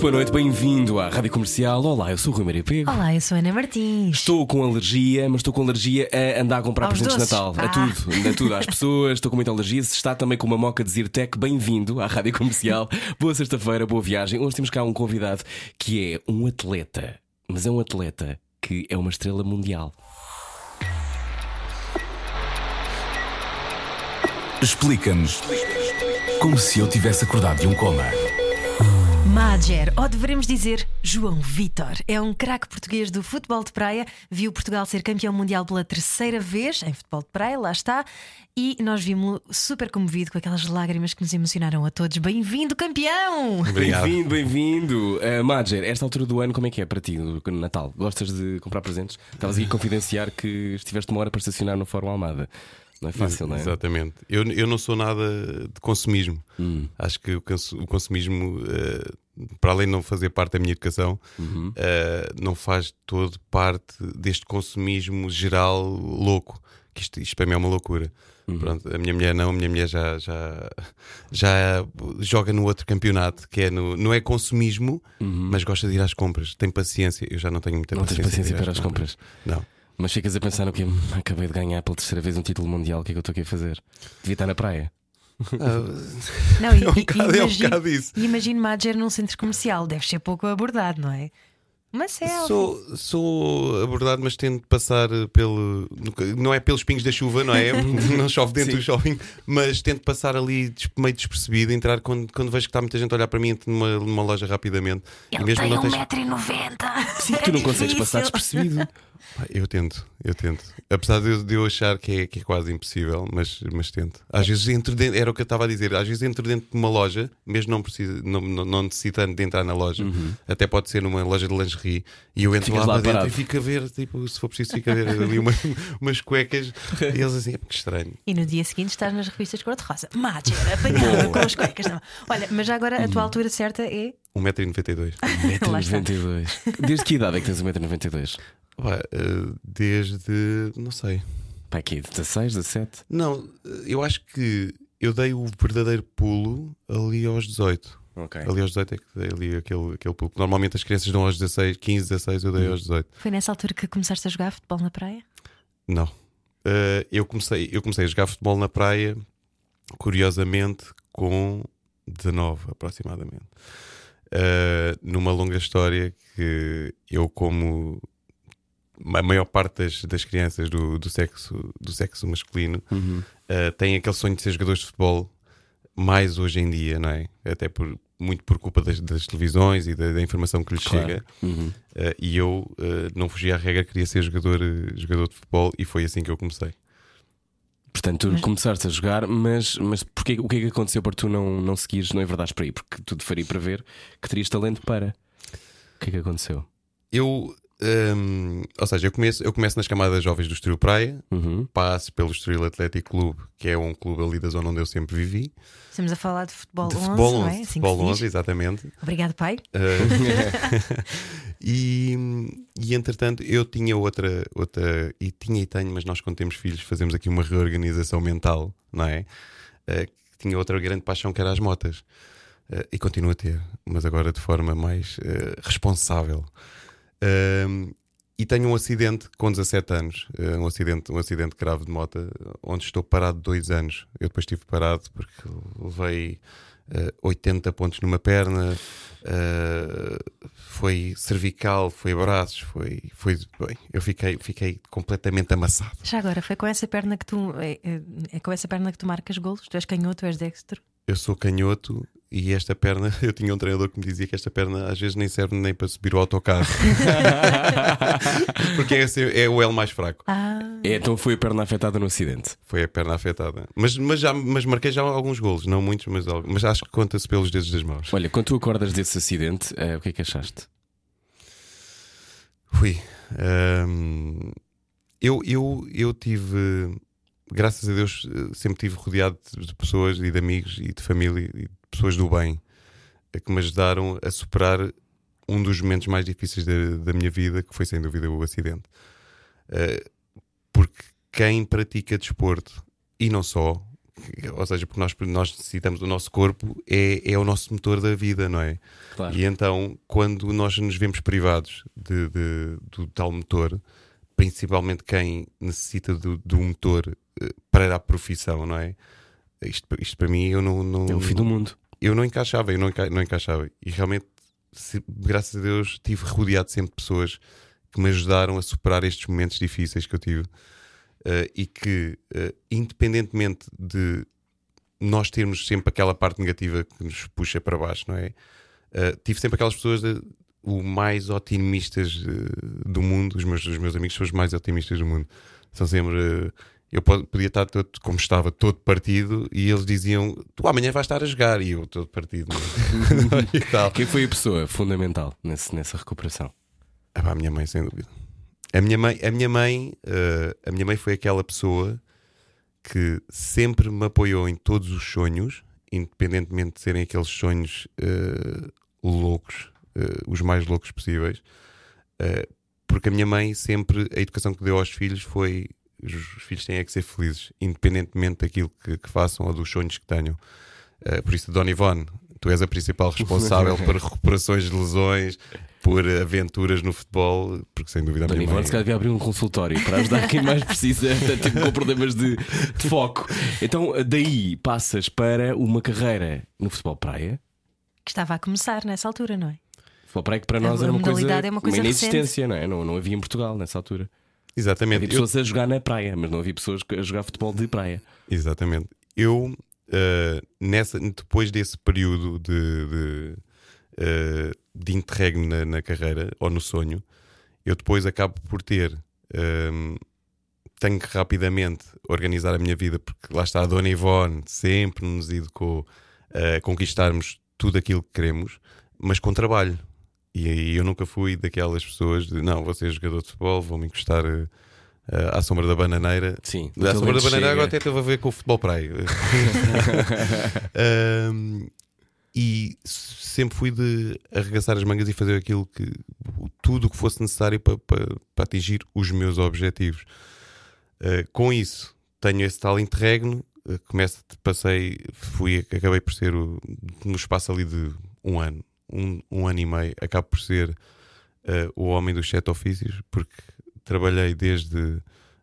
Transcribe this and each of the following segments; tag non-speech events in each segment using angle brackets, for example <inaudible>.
Muito boa noite, bem-vindo à Rádio Comercial. Olá, eu sou o Rui Maria Pego. Olá, eu sou a Ana Martins. Estou com alergia, mas estou com alergia a andar a comprar Aos presentes de doces. Natal. A Ah. tudo, a tudo, às pessoas. Estou com muita alergia. Se está também com uma moca de Zirtec, bem-vindo à Rádio Comercial. boa sexta-feira, boa viagem. Hoje temos cá um convidado que é um atleta, mas é um atleta que é uma estrela mundial. Explica-nos como se eu tivesse acordado de um coma. Madger, ou deveremos dizer João Vitor, é um craque português do futebol de praia. Viu Portugal ser campeão mundial pela terceira vez em futebol de praia, lá está. E nós vimos-lo super comovido com aquelas lágrimas que nos emocionaram a todos. Bem-vindo, campeão! Bem-vindo, bem-vindo. Uh, Madger, esta altura do ano, como é que é para ti no Natal? Gostas de comprar presentes? Estavas aqui a confidenciar que estiveste uma hora para estacionar no Fórum Almada. Não é fácil, não é? Exatamente. Eu, eu não sou nada de consumismo. Hum. Acho que o, cons- o consumismo, eh, para além de não fazer parte da minha educação, Uhum. eh, não faz todo parte deste consumismo geral louco. Que isto, isto para mim é uma loucura. Uhum. Pronto, a minha mulher não, a minha mulher já, já, já joga no outro campeonato, que é no, não é consumismo, mas gosta de ir às compras. Tem paciência. Eu já não tenho muita Uhum. Não tens paciência. paciência ir para as compras. Não. Mas ficas a pensar no que <laughs> acabei de ganhar pela terceira vez um título mundial, o que é que eu estou aqui a fazer? Devia estar na praia. Não, <laughs> e, É um bocado- é um bocado isso. e imagino Madger num centro comercial, deve ser pouco abordado, não é? Uma selfie. Sou, sou abordado, mas tento passar pelo. Não é pelos pingos da chuva, não é? <laughs> não chove dentro do shopping, mas tento passar ali meio despercebido, entrar quando, quando vejo que está muita gente a olhar para mim, entro numa, numa loja rapidamente. Ele e mesmo tem não tens- 1,90m. Sim, tu não consegues passar despercebido. <laughs> Eu tento, eu tento. Apesar de eu, de eu achar que é, que é quase impossível, mas, mas tento. Às vezes entro dentro, era o que eu estava a dizer, às vezes entro dentro de uma loja, mesmo não, precisa, não, não, não necessitando de entrar na loja, até pode ser numa loja de lingerie, e eu entro Ficas lá, lá para dentro e fico a ver, tipo, se for preciso, fico a ver ali uma- <laughs> umas cuecas, e eles assim, é que estranho. E no dia seguinte estás nas revistas cor-de-rosa. Madger, <laughs> apanhada com as cuecas. Não. Olha, mas já agora a tua altura certa é. 1,92m. <laughs> Lá está. 1,92m. Desde que idade é que tens 1,92m? Pá, eh, Desde. não sei. Pá, aqui, 16, 17? Não, eh, eu acho que eu dei o verdadeiro pulo ali aos 18. Ok. Ali aos 18 é que dei ali aquele, aquele pulo. Normalmente as crianças dão aos 16, 15, 16, eu dei aos 18. Foi nessa altura que começaste a jogar futebol na praia? Não. Eh, eu, comecei, eu comecei a jogar futebol na praia, curiosamente, com 19 aproximadamente. Eh, numa longa história que eu, como a maior parte das, das crianças do, do, sexo, do sexo masculino, Uhum. Uh, têm aquele sonho de ser jogadores de futebol mais hoje em dia, não é? Até por, muito por culpa das, das televisões e da, da informação que lhes Claro. chega. Uhum. Uh, e eu uh, não fugi à regra, queria ser jogador, uh, jogador de futebol e foi assim que eu comecei. Portanto, tu Mas- começaste a jogar, mas, mas porquê, o que é que aconteceu para tu não, não seguires, não é verdade para aí? Porque tudo faria para ver que terias talento para. O que é que aconteceu? Eu, um, ou seja, eu começo, eu começo nas camadas jovens do Estoril Praia, Uhum. passo pelo Estoril Atlético Clube, que é um clube ali da zona onde eu sempre vivi. Estamos a falar de futebol de 11, futebol não 11, é? Assim que futebol se diz. 11, exatamente. Obrigado, pai. Uh, <laughs> e, e entretanto eu tinha outra, outra, e tinha e tenho, mas nós quando temos filhos fazemos aqui uma reorganização mental, não é? Uh, tinha outra grande paixão que era as motas. Uh, e continuo a ter, mas agora de forma mais uh, responsável. Um, e tenho um acidente com 17 anos, uh, um acidente, um acidente grave de moto, onde estou parado dois anos. Eu depois estive parado porque levei uh, 80 pontos numa perna, uh, foi cervical, foi braços, foi, foi bem, eu fiquei, fiquei completamente amassado. Já agora, foi com essa perna que tu. É, é- com essa perna que tu marcas golos? Tu és canhoto, és dextro? Eu sou canhoto e esta perna, <laughs> eu tinha um treinador que me dizia que esta perna às vezes nem serve nem para subir o autocarro. <laughs> Porque é, assim- é o L mais fraco. Ah, É, então foi a perna afetada no acidente. Foi a perna afetada. Mas, mas, já, mas marquei já alguns golos, não muitos, mas, mas acho que conta-se pelos dedos das mãos. Olha, quando tu acordas desse acidente, eh, o que é que achaste? Fui. Ahm, eu, eu, eu tive. graças a Deus, eh, sempre tive rodeado de de pessoas e de amigos e de família e de pessoas do bem eh, que me ajudaram a superar um dos momentos mais difíceis da, da minha vida, que foi sem dúvida o acidente. Eh, porque quem pratica desporto e não só, ou seja, porque nós, nós necessitamos do nosso corpo, é, é o nosso motor da vida, não é? Claro. E então, quando nós nos vemos privados de, de- do tal motor, principalmente quem necessita do, do motor eh, para a profissão, não é? Isto, isto para mim eu não, não, É o fim do mundo. eu não encaixava, eu não, enca- não encaixava. E realmente, se- graças a Deus, tive rodeado sempre de pessoas que me ajudaram a superar estes momentos difíceis que eu tive. Eh, e que, eh, independentemente de nós termos sempre aquela parte negativa que nos puxa para baixo, não é? Eh, tive sempre aquelas pessoas eh, o mais otimistas do mundo, os meus, os meus amigos são os mais otimistas do mundo. São sempre. Eu po- podia estar todo, como estava, todo partido, e eles diziam: Tu amanhã vais estar a jogar, e eu todo partido. <laughs> e tal. Quem foi a pessoa fundamental nesse, nessa recuperação? Ah, pá, a minha mãe, sem dúvida. A minha mãe, a minha mãe, eh, a minha mãe foi aquela pessoa que sempre me apoiou em todos os sonhos, independentemente de serem aqueles sonhos eh, loucos, eh, os mais loucos possíveis, porque a minha mãe sempre, a educação que deu aos filhos foi os filhos têm é que ser felizes, independentemente daquilo que, que façam ou dos sonhos que tenham. Eh, por isso, Dona Ivone, tu és a principal responsável <laughs> por recuperações de lesões, por aventuras no futebol, porque sem dúvida a Dona minha Ivone, mãe. se calhar devia abrir um consultório para ajudar quem mais precisa, <laughs> tipo, com problemas de, de foco. Então, daí passas para uma carreira no futebol praia. Que estava a começar nessa altura, não é? Futebol praia que para A nós era uma coisa, é uma coisa inexistência, não é? Não, não havia em Portugal nessa altura. Exatamente. Havia Eu- pessoas a jogar na praia, mas não havia pessoas a jogar futebol de praia. Exatamente. Eu, eh, nessa, depois desse período de, de, eh, de interregno na, na carreira ou no sonho, eu depois acabo por ter. ehm, tenho que rapidamente organizar a minha vida, porque lá está a Dona Ivone, sempre nos educou a conquistarmos tudo aquilo que queremos, mas com trabalho. E aí eu nunca fui daquelas pessoas de não, vou ser jogador de futebol, vou-me encostar eh, à sombra da bananeira Sim, o sombra da bananeira agora até teve a ver com o futebol praia. <laughs> Ahm, e sempre fui de arregaçar as mangas e fazer aquilo que tudo o que fosse necessário para, para, para atingir os meus objetivos. Ah, com isso, tenho esse tal interregno. ah, começo, passei, fui, acabei por ser o- no espaço ali de um ano, um, um ano e meio, acabo por ser ah, o homem dos sete ofícios, porque trabalhei desde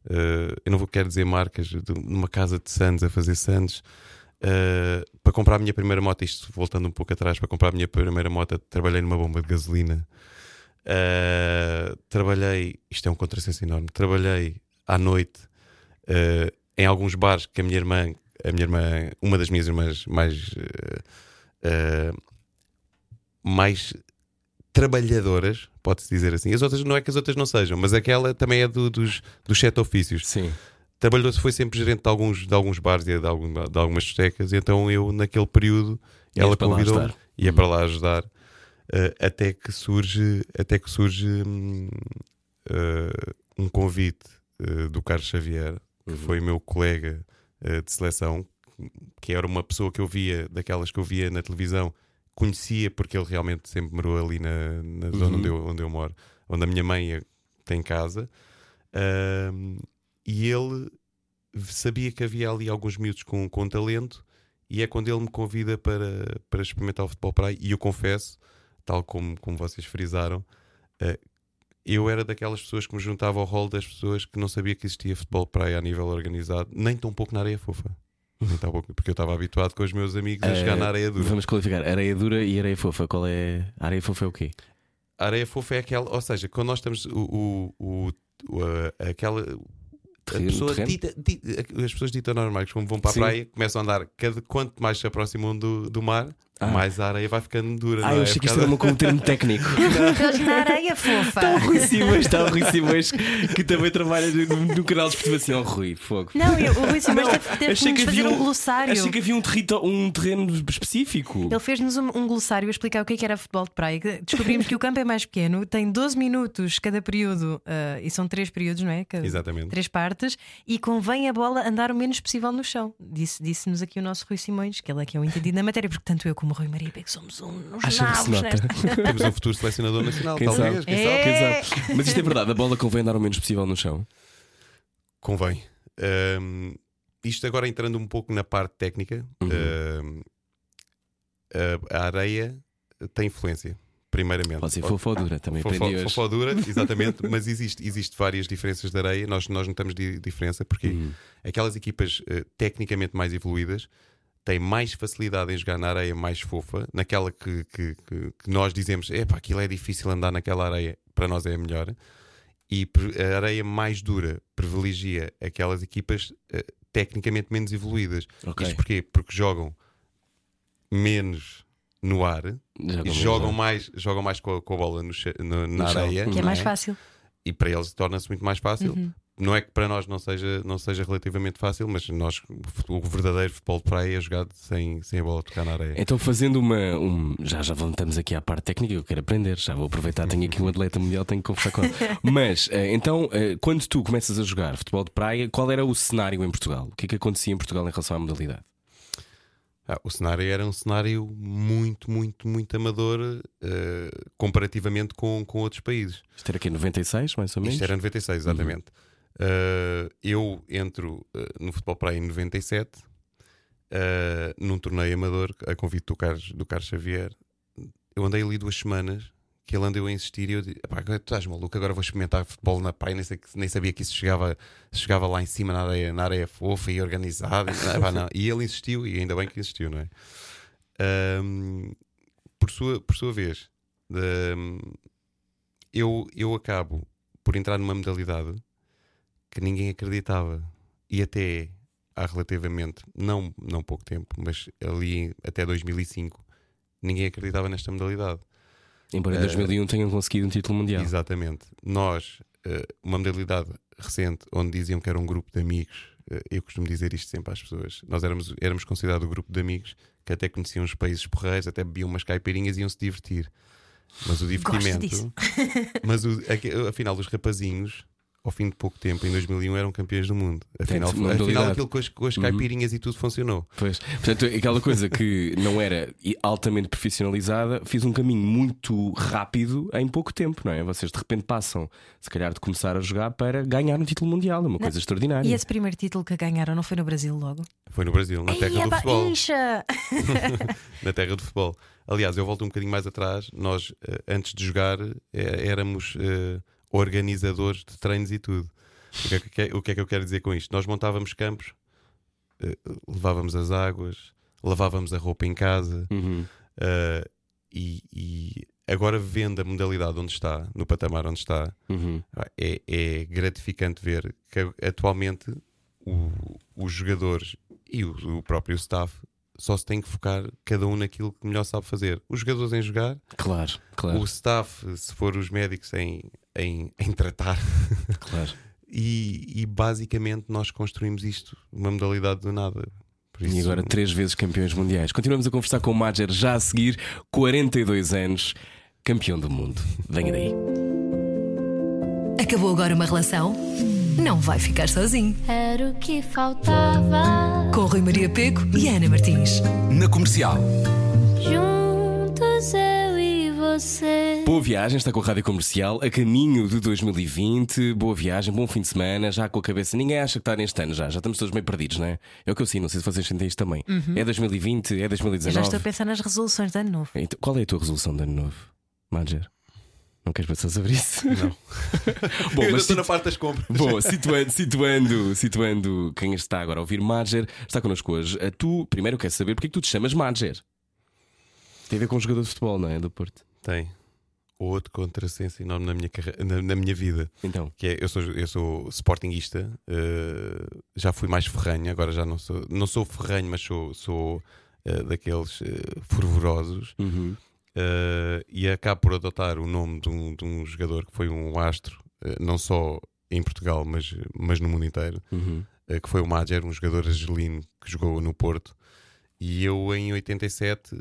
Uh, eu não vou quero dizer marcas, de- numa casa de Sands a fazer Sands. uh, para comprar a minha primeira moto, isto voltando um pouco atrás, para comprar a minha primeira moto, trabalhei numa bomba de gasolina. Uh, trabalhei, isto é um contrassenso enorme. Trabalhei à noite uh, em alguns bares que a minha irmã, a minha irmã, uma das minhas irmãs mais, uh, uh, mais trabalhadoras, pode-se dizer assim. As outras não é que as outras não sejam, mas aquela também é do- dos, dos sete ofícios. Sim. Trabalhou, foi sempre gerente de alguns, de alguns bares e de, algum- de algumas discotecas, e então eu, naquele período, Ias ela convidou-me, ajudar. ia para lá ajudar, eh, até que surge, até que surge hum, eh, um convite eh, do Carlos Xavier, que Uhum. foi meu colega de seleção, que era uma pessoa que eu via, daquelas que eu via na televisão, conhecia porque ele realmente sempre morou ali na, na zona Uhum. onde, eu, onde eu moro, onde a minha mãe eh, tem casa. Ahm, e ele sabia que havia ali alguns miúdos com, com talento, e é quando ele me convida para, para experimentar o futebol praia. E eu confesso, tal como, como vocês frisaram, eh, eu era daquelas pessoas que me juntava ao rol das pessoas que não sabia que existia futebol praia a nível organizado, nem tão pouco na areia fofa. Tão pouco, porque eu estava habituado com os meus amigos a jogar Eh, na areia dura. Vamos qualificar areia dura e areia fofa. Qual é? A areia fofa é o quê? A areia fofa é aquela, ou seja, quando nós estamos o, o, o- a- aquela Terreno, pessoa dita, di- as pessoas ditas normais, como vão para a Sim. praia, começam a andar, cada, quanto mais se aproximam do, do mar, Ah. mais a areia vai ficando dura. Ah, não eu é? achei Por que isto era uma, com um termo técnico. <laughs> Estás na areia fofa. Está o Rui Simões, está o Rui Simões que também trabalha no, no canal de esportivação. Oh, Rui, fogo. Não, eu, o Rui Simões Não, teve, teve achei que fazer um um- glossário. Achei que havia um, um terreno específico. Ele fez-nos um, um glossário a explicar o que é que era futebol de praia. Descobrimos que o campo é mais pequeno, tem 12 minutos cada período, ah, e são três períodos, não é? Cada- Exatamente. Três partes, e convém a bola andar o menos possível no chão. Disse- Disse-nos aqui o nosso Rui Simões, que ele é que é o entendido na matéria, porque tanto eu como o Rui Maria Pego somos um nos Acha que se nabos nota? nesta- <laughs> Temos um futuro selecionador nacional, Quem talvez. sabe? Quem É. sabe? Quem sabe? Mas isto é verdade, a bola convém andar o menos possível no chão. Convém. Ahm, isto agora entrando um pouco na parte técnica, Uhum. ahm, a, a areia tem influência, primeiramente. Pode ser fofa ou dura, também aprendi hoje. fofó dura, <laughs> exatamente, mas existe, existe várias diferenças de areia, nós, nós notamos di- diferença, porque Uhum. aquelas equipas eh, tecnicamente mais evoluídas têm mais facilidade em jogar na areia mais fofa, naquela que, que, que- que nós dizemos, epá, aquilo é difícil andar naquela areia, para nós é a melhor, e a areia mais dura privilegia aquelas equipas eh, tecnicamente menos evoluídas. Ok. Isto porquê? Porque jogam menos no ar Jogam e jogam mais, jogam mais com a, com a bola no no- na No chão. areia. Que é não mais fácil. E para eles torna-se muito mais fácil. Uhum. Não é que para nós não seja, não seja relativamente fácil, mas nós, o verdadeiro futebol de praia é jogado sem, sem a bola tocar na areia. Então, fazendo uma. um- já já voltamos aqui à parte técnica, eu quero aprender. Já vou aproveitar, tenho aqui um atleta mundial, tenho que conversar com ele. <laughs> Mas, eh, então, eh, quando tu começas a jogar futebol de praia, qual era o cenário em Portugal? O que é que acontecia em Portugal em relação à modalidade? Ah, o cenário era um cenário muito, muito, muito amador eh, comparativamente com, com outros países. Isto era aqui em 96, mais ou menos? Isto era 96, exatamente. Uh, eu entro uh, no futebol praia em 97, uh, num torneio amador, a convite do Carlos, do Carlos Xavier. Eu andei ali duas semanas, que ele andou a insistir e eu disse: "Epá, tu estás maluco, agora vou experimentar futebol na praia. Nem, sei, nem sabia que isso chegava, chegava lá em cima na areia, na areia fofa e organizada. E. E ele insistiu, e ainda bem que insistiu, não é? Um, por, sua, por sua vez, um, eu, eu acabo por entrar numa modalidade que ninguém acreditava. E até há relativamente, não, não pouco tempo, mas ali até 2005, ninguém acreditava nesta modalidade. Embora em Eh, 2001 tenham conseguido um título mundial. Exatamente. Nós, eh, uma modalidade recente onde diziam que era um grupo de amigos, eh, eu costumo dizer isto sempre às pessoas. Nós éramos, éramos considerados um grupo de amigos que até conheciam os países porreiros, até bebiam umas caipirinhas e iam se divertir. Mas o Gosto divertimento. disso. mas o, afinal, os rapazinhos, ao fim de pouco tempo, em 2001, eram campeões do mundo. Afinal, Portanto, uma afinal aquilo com as, com as Uhum. caipirinhas e tudo funcionou. Pois. Portanto, aquela coisa que não era altamente profissionalizada, fiz um caminho muito rápido em pouco tempo, não é? Vocês de repente passam, se calhar, de começar a jogar para ganhar um título mundial, é uma coisa extraordinária. E esse primeiro título que ganharam não foi no Brasil logo? Foi no Brasil, na terra Ei, do epá, futebol. incha! <laughs> na terra do futebol. Aliás, eu volto um bocadinho mais atrás. Nós, eh, antes de jogar, eh, éramos eh, organizadores de treinos e tudo. O que, é que, o que é que eu quero dizer com isto? Nós montávamos campos, eh, levávamos as águas, lavávamos a roupa em casa Uhum. eh, e, e agora vendo a modalidade onde está, no patamar onde está, Uhum. é, é gratificante ver que atualmente o- os jogadores e o, o próprio staff só se tem que focar cada um naquilo que melhor sabe fazer. Os jogadores em jogar, Claro, claro, o staff, se for os médicos, em, em, em tratar. <laughs> claro. E, e basicamente nós construímos isto, uma modalidade do nada. Por E isso- agora três vezes campeões mundiais. Continuamos a conversar com o Madger já a seguir, 42 anos, campeão do mundo. Venha daí. Acabou agora uma relação? Não vai ficar sozinho. Era o que faltava. Com Rui Maria Peco e Ana Martins. Na comercial. Juntos eu você. Boa viagem, está com a Rádio Comercial, a caminho de 2020. Boa viagem, bom fim de semana, já com a cabeça. Ninguém acha que está neste ano já, já estamos todos meio perdidos, não é? É o que eu sinto, não sei se vocês sentem isto também. É 2020, é Eu já 2019. estou a pensar nas resoluções de ano novo. Então, qual é a tua resolução de ano novo, Madger? Não queres pensar sobre isso? Não. <laughs> Bom, eu mas estou na parte das compras. Bom, situando, situando, situando quem está agora a ouvir Madger, está connosco hoje. A tu, primeiro quero saber porque é que tu te chamas Madger. Tem a ver com um jogador de futebol, não é? Do Porto. Tem outro contrassenso enorme na minha, na, na minha vida. Então, que é, eu sou, eu sou sportinguista, eh, já fui mais ferranho, agora já não sou, não sou ferranho, mas sou, sou eh, daqueles eh, fervorosos. Uhum. Uh, e acabo por adotar o nome de um, de um jogador que foi um astro, uh, não só em Portugal, mas, mas no mundo inteiro, Uhum. uh, que foi o Madger, um jogador argelino que jogou no Porto. E eu, em 87, uh,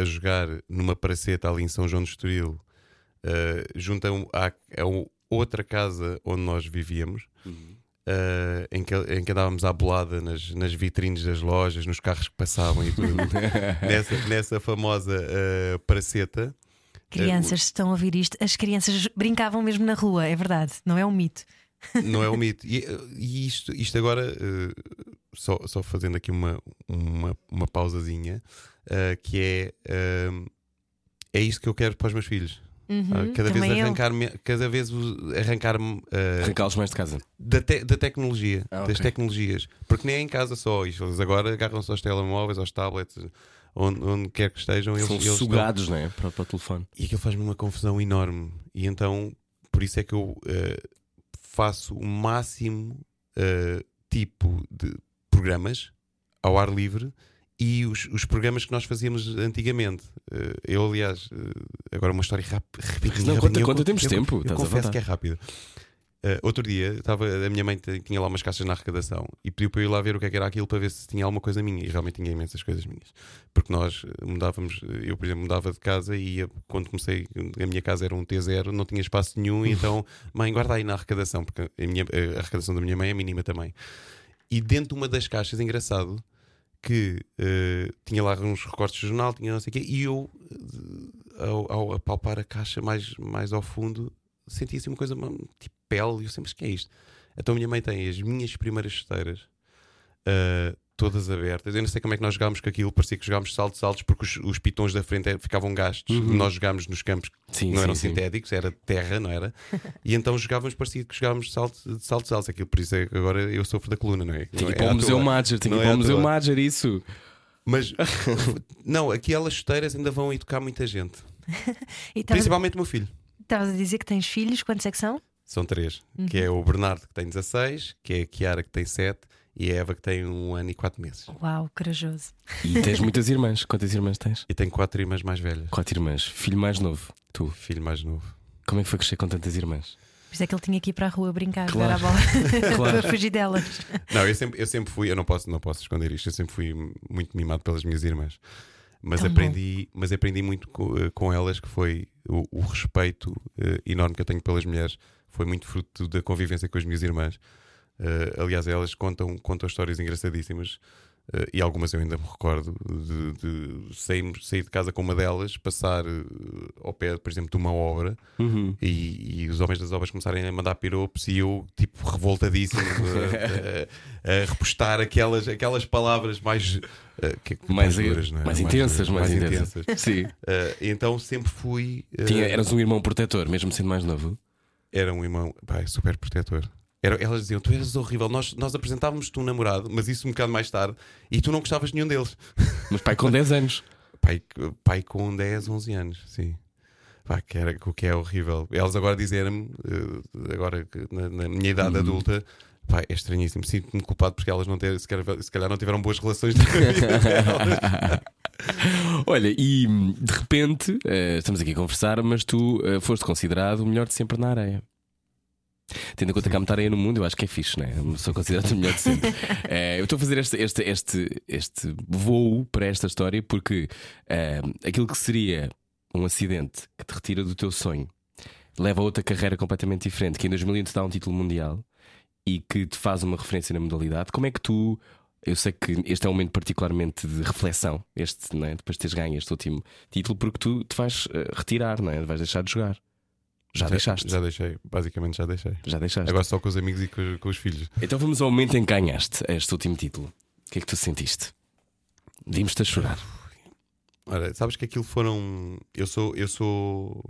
a jogar numa praceta ali em São João do Estoril, uh, junto a, um- à- a um- outra casa onde nós vivíamos, uh, em, que, em que andávamos à bolada nas, nas vitrines das lojas, nos carros que passavam e tudo, <laughs> nessa, nessa famosa uh, praceta. Crianças, estão a ouvir isto, as crianças brincavam mesmo na rua, é verdade, não é um mito. Não é um <laughs> mito. E, e isto, isto agora, eh, só, só fazendo aqui uma, uma, uma pausazinha, eh, que é. eh, é isto que eu quero para os meus filhos. Uhum, Ah, cada vez arrancar-me, cada vez arrancar-me eh, Arrancá-los mais de casa. da, te- da tecnologia, Ah, das tecnologias, porque nem é em casa só. Isto, eles agora agarram-se aos telemóveis, aos tablets, onde, onde quer que estejam. Eles, São eles estão- sugados, não é? Para, para o telefone. e aquilo faz-me uma confusão enorme. E então, por isso é que eu eh, faço o máximo eh, tipo de programas ao ar livre e os, os programas que nós fazíamos antigamente. Eh, eu, aliás, eh, agora uma história rápida. Não, conta- conta, temos tempo, Eu, à confesso que é rápido. Eh, outro dia, estava, a minha mãe tinha lá umas caixas na arrecadação e pediu para eu ir lá ver o que, é que era aquilo para ver se tinha alguma coisa minha. E realmente tinha imensas coisas minhas. Porque nós mudávamos, eu, por exemplo, mudava de casa e ia, quando comecei, a minha casa era um T0, não tinha espaço nenhum, <laughs> então, mãe, guarda aí na arrecadação, porque a, minha, a arrecadação da minha mãe é mínima também. E dentro de uma das caixas, engraçado, que eh, tinha lá uns recortes de jornal, tinha não sei o quê, e eu, eh, ao, ao apalpar a caixa mais, mais ao fundo, senti assim uma coisa tipo pele, e eu sempre, mas que é isto? Então a minha mãe tem as minhas primeiras chuteiras, eh, todas abertas. Eu não sei como é que nós jogámos com aquilo, parecia que jogámos saltos altos porque os, os pitões da frente eh, ficavam gastos. Uhum. Nós jogámos nos campos Sim, não eram sim. sintéticos, era terra, não era? <laughs> E então jogávamos, parecia que jogávamos saltos, saltos altos. Aquilo, por isso é que agora eu sofro da coluna, não é? Tinha Não que ir é para o à Museu. Madger, tinha que ir é para o Museu. Madger, isso. Mas <laughs> não, aquelas chuteiras ainda vão educar muita gente, <laughs> principalmente o meu filho. estavas a dizer que tens filhos, quantos é que são? São três: que Uhum. é o Bernardo, que tem 16, que é a Kiara, que tem 7, e a Eva, que tem um ano e quatro meses. Uau, corajoso. E tens muitas irmãs. Quantas irmãs tens? E tem quatro irmãs mais velhas. Quatro irmãs. Filho mais novo. Tu. Filho mais novo. Como é que foi crescer com tantas irmãs? Por isso é que ele tinha que ir para a rua brincar, Claro. jogar a bola <laughs> Claro. para fugir delas. Não, eu sempre, eu sempre fui, eu não posso, não posso esconder isto, eu sempre fui muito mimado pelas minhas irmãs. Mas Tão aprendi, mas aprendi muito co- eh, com, elas que foi o, o respeito eh, enorme que eu tenho pelas mulheres, foi muito fruto da convivência com as minhas irmãs. Eh, aliás, elas contam, contam histórias engraçadíssimas. eh, e algumas eu ainda me recordo de, de sair, sair de casa com uma delas, passar eh, ao pé, por exemplo, de uma obra Uhum. e, e os homens das obras começarem a mandar piropos e eu, tipo, revoltadíssimo, <laughs> a, a- a repostar aquelas, aquelas palavras mais, eh, que- que Mais, duras, não é? mais intensas, mais, intensas. Sim. Eh, então sempre fui. Tinha, eras um irmão protetor, mesmo sendo mais novo. Era um irmão, pá, super protetor. Era, elas diziam: Tu eras horrível. Nós, nós apresentávamos-te um namorado, mas isso um bocado mais tarde, e tu não gostavas de nenhum deles. <laughs> Mas pai com 10 anos. Pai, pai com 10, 11 anos, sim. Pá, que era, o que é horrível. Elas agora dizem-me, eh, agora na, na minha idade Uhum. adulta, pá, é estranhíssimo. Sinto-me culpado porque elas não ter, se, calhar, se calhar não tiveram boas relações na vida delas. <laughs> Olha, e de repente, eh, estamos aqui a conversar, mas tu eh, foste considerado o melhor de sempre na areia. Tendo em conta que há muita areia no mundo, eu acho que é fixe, né? Eu Sou considerado o melhor de sempre. <laughs> Eh, eu estou a fazer este, este, este, este voo para esta história porque eh, aquilo que seria um acidente que te retira do teu sonho leva a outra carreira completamente diferente, que em 2001 te dá um título mundial e que te faz uma referência na modalidade. Como é que tu. Eu sei que este é um momento particularmente de reflexão, este, não é? depois de teres ganho este último título, porque tu te vais eh, retirar, não é? Vais deixar de jogar. Já, deixaste. Já deixei, basicamente já deixei. Já deixaste. Agora só com os amigos e com, com os filhos. Então vamos ao momento em que ganhaste este último título. O que é que tu sentiste? Vimos-te a chorar. Ora, sabes que aquilo foram. Eu sou, eu sou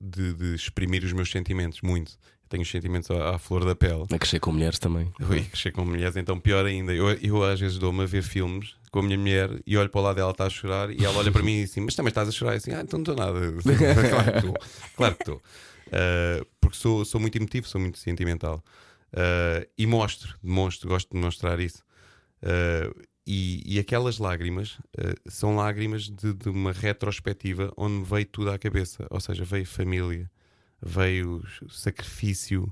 de, de exprimir os meus sentimentos muito. Eu tenho os sentimentos à, à flor da pele. A crescer com mulheres também. Ui, chego com mulheres, então pior ainda. Eu, eu às vezes dou-me a ver filmes com a minha mulher e olho para o lado dela, está a chorar, e ela olha para mim e assim, mas também estás a chorar? E assim, ah, então não estou nada. <laughs> claro que estou. Claro que estou. Ah, porque sou, sou muito emotivo, sou muito sentimental. Ah, e mostro, demonstro, gosto de demonstrar isso. Ah, e, e aquelas lágrimas uh, são lágrimas de, de, uma retrospectiva onde me veio tudo à cabeça. Ou seja, veio família, veio sacrifício,